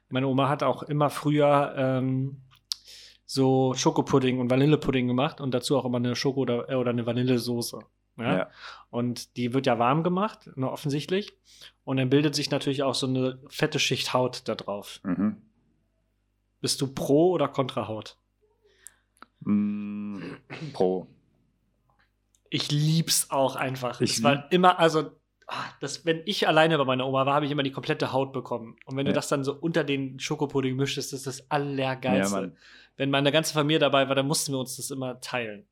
Meine Oma hat auch immer früher ähm, so Schokopudding und Vanillepudding gemacht und dazu auch immer eine Schoko- oder, äh, oder eine Vanillesoße. Ja? Ja. Und die wird ja warm gemacht, ne, offensichtlich. Und dann bildet sich natürlich auch so eine fette Schicht Haut da drauf. Mhm. Bist du pro oder kontra Haut? Mm, pro. Ich lieb's auch einfach. Ich es war immer, also, das, wenn ich alleine bei meiner Oma war, habe ich immer die komplette Haut bekommen. Und wenn du Ja. das dann so unter den Schokopudding mischtest, ist das Allergeilste. Ja, wenn meine ganze Familie dabei war, dann mussten wir uns das immer teilen.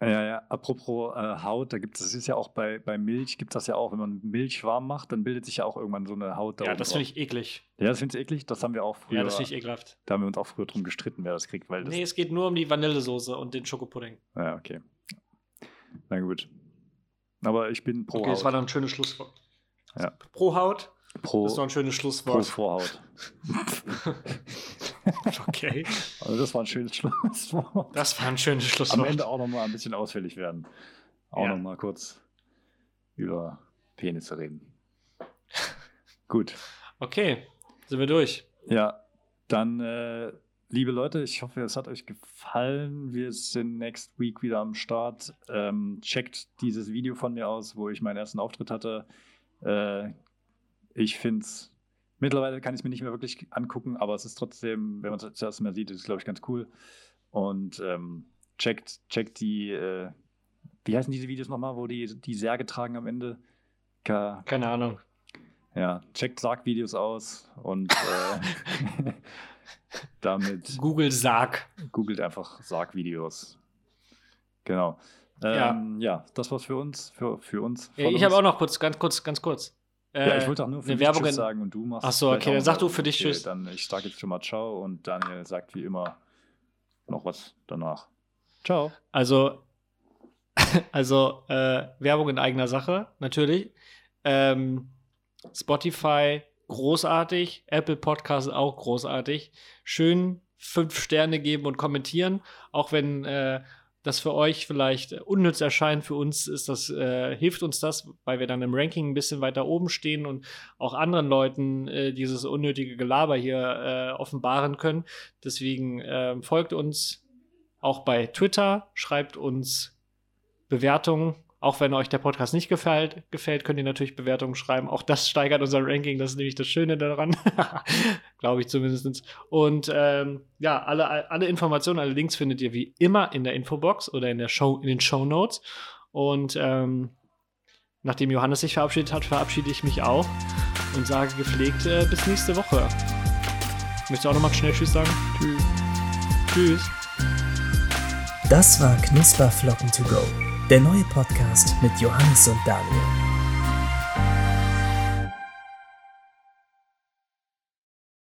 Ja, ja, apropos äh, Haut, da gibt es, das ist ja auch bei, bei Milch, gibt es das ja auch, wenn man Milch warm macht, dann bildet sich ja auch irgendwann so eine Haut da ja, das finde ich eklig. Ja, das findest du eklig? Das haben wir auch früher. Ja, das finde ich ekelhaft. Da haben wir uns auch früher drum gestritten, wer das kriegt, weil das. Nee, es geht nur um die Vanillesoße und den Schokopudding. Ja, okay. Na gut. Aber ich bin pro okay, das Haut. war dann ein schönes Schlusswort. Ja. Pro Haut? pro, Das ist noch ein schönes pro Schlusswort. Vorhaut. okay. Also das war ein schönes Schlusswort. Das war ein schönes Am Schlusswort. Ende auch nochmal ein bisschen ausfällig werden. Auch Ja. noch nochmal kurz über Penisse reden. Gut. Okay, sind wir durch. Ja, dann, äh, liebe Leute, ich hoffe, es hat euch gefallen. Wir sind next week wieder am Start. Ähm, checkt dieses Video von mir aus, wo ich meinen ersten Auftritt hatte. Äh, ich finde es, mittlerweile kann ich es mir nicht mehr wirklich angucken, aber es ist trotzdem, wenn man es das Mal sieht, ist es, glaube ich, ganz cool. Und ähm, checkt, checkt die, äh, wie heißen diese Videos nochmal, wo die die Särge tragen am Ende? Ka Keine Ahnung. ja, checkt Sargvideos aus und äh, damit Google Sarg. googelt einfach Sargvideos. Genau. Ähm, ja. ja. das war's für uns. Für, für uns ja, ich habe auch noch kurz, ganz kurz, ganz kurz. Äh, ja, ich wollte auch nur für eine Werbung sagen und du machst. Ach so, okay, dann sag du für dich okay, Tschüss. Dann ich sage jetzt schon mal Ciao und Daniel sagt wie immer noch was danach. Ciao. Also, also äh, Werbung in eigener Sache, natürlich. Ähm, Spotify großartig, Apple Podcast auch großartig. Schön fünf Sterne geben und kommentieren, auch wenn äh, das für euch vielleicht unnütz erscheint. Für uns ist das, äh, hilft uns das, weil wir dann im Ranking ein bisschen weiter oben stehen und auch anderen Leuten äh, dieses unnötige Gelaber hier äh, offenbaren können. Deswegen ähm, folgt uns auch bei Twitter, schreibt uns Bewertungen auch wenn euch der Podcast nicht gefällt, gefällt, könnt ihr natürlich Bewertungen schreiben. Auch das steigert unser Ranking. Das ist nämlich das Schöne daran. Glaube ich zumindest. Und ähm, ja, alle, alle Informationen, alle Links findet ihr wie immer in der Infobox oder in, der Show, in den Show Notes. Und ähm, nachdem Johannes sich verabschiedet hat, verabschiede ich mich auch und sage gepflegt äh, bis nächste Woche. Möchtest du auch nochmal schnell Tschüss sagen? Tschüss. Tschüss. Das war Knusperflocken to go der neue Podcast mit Johannes und Daniel.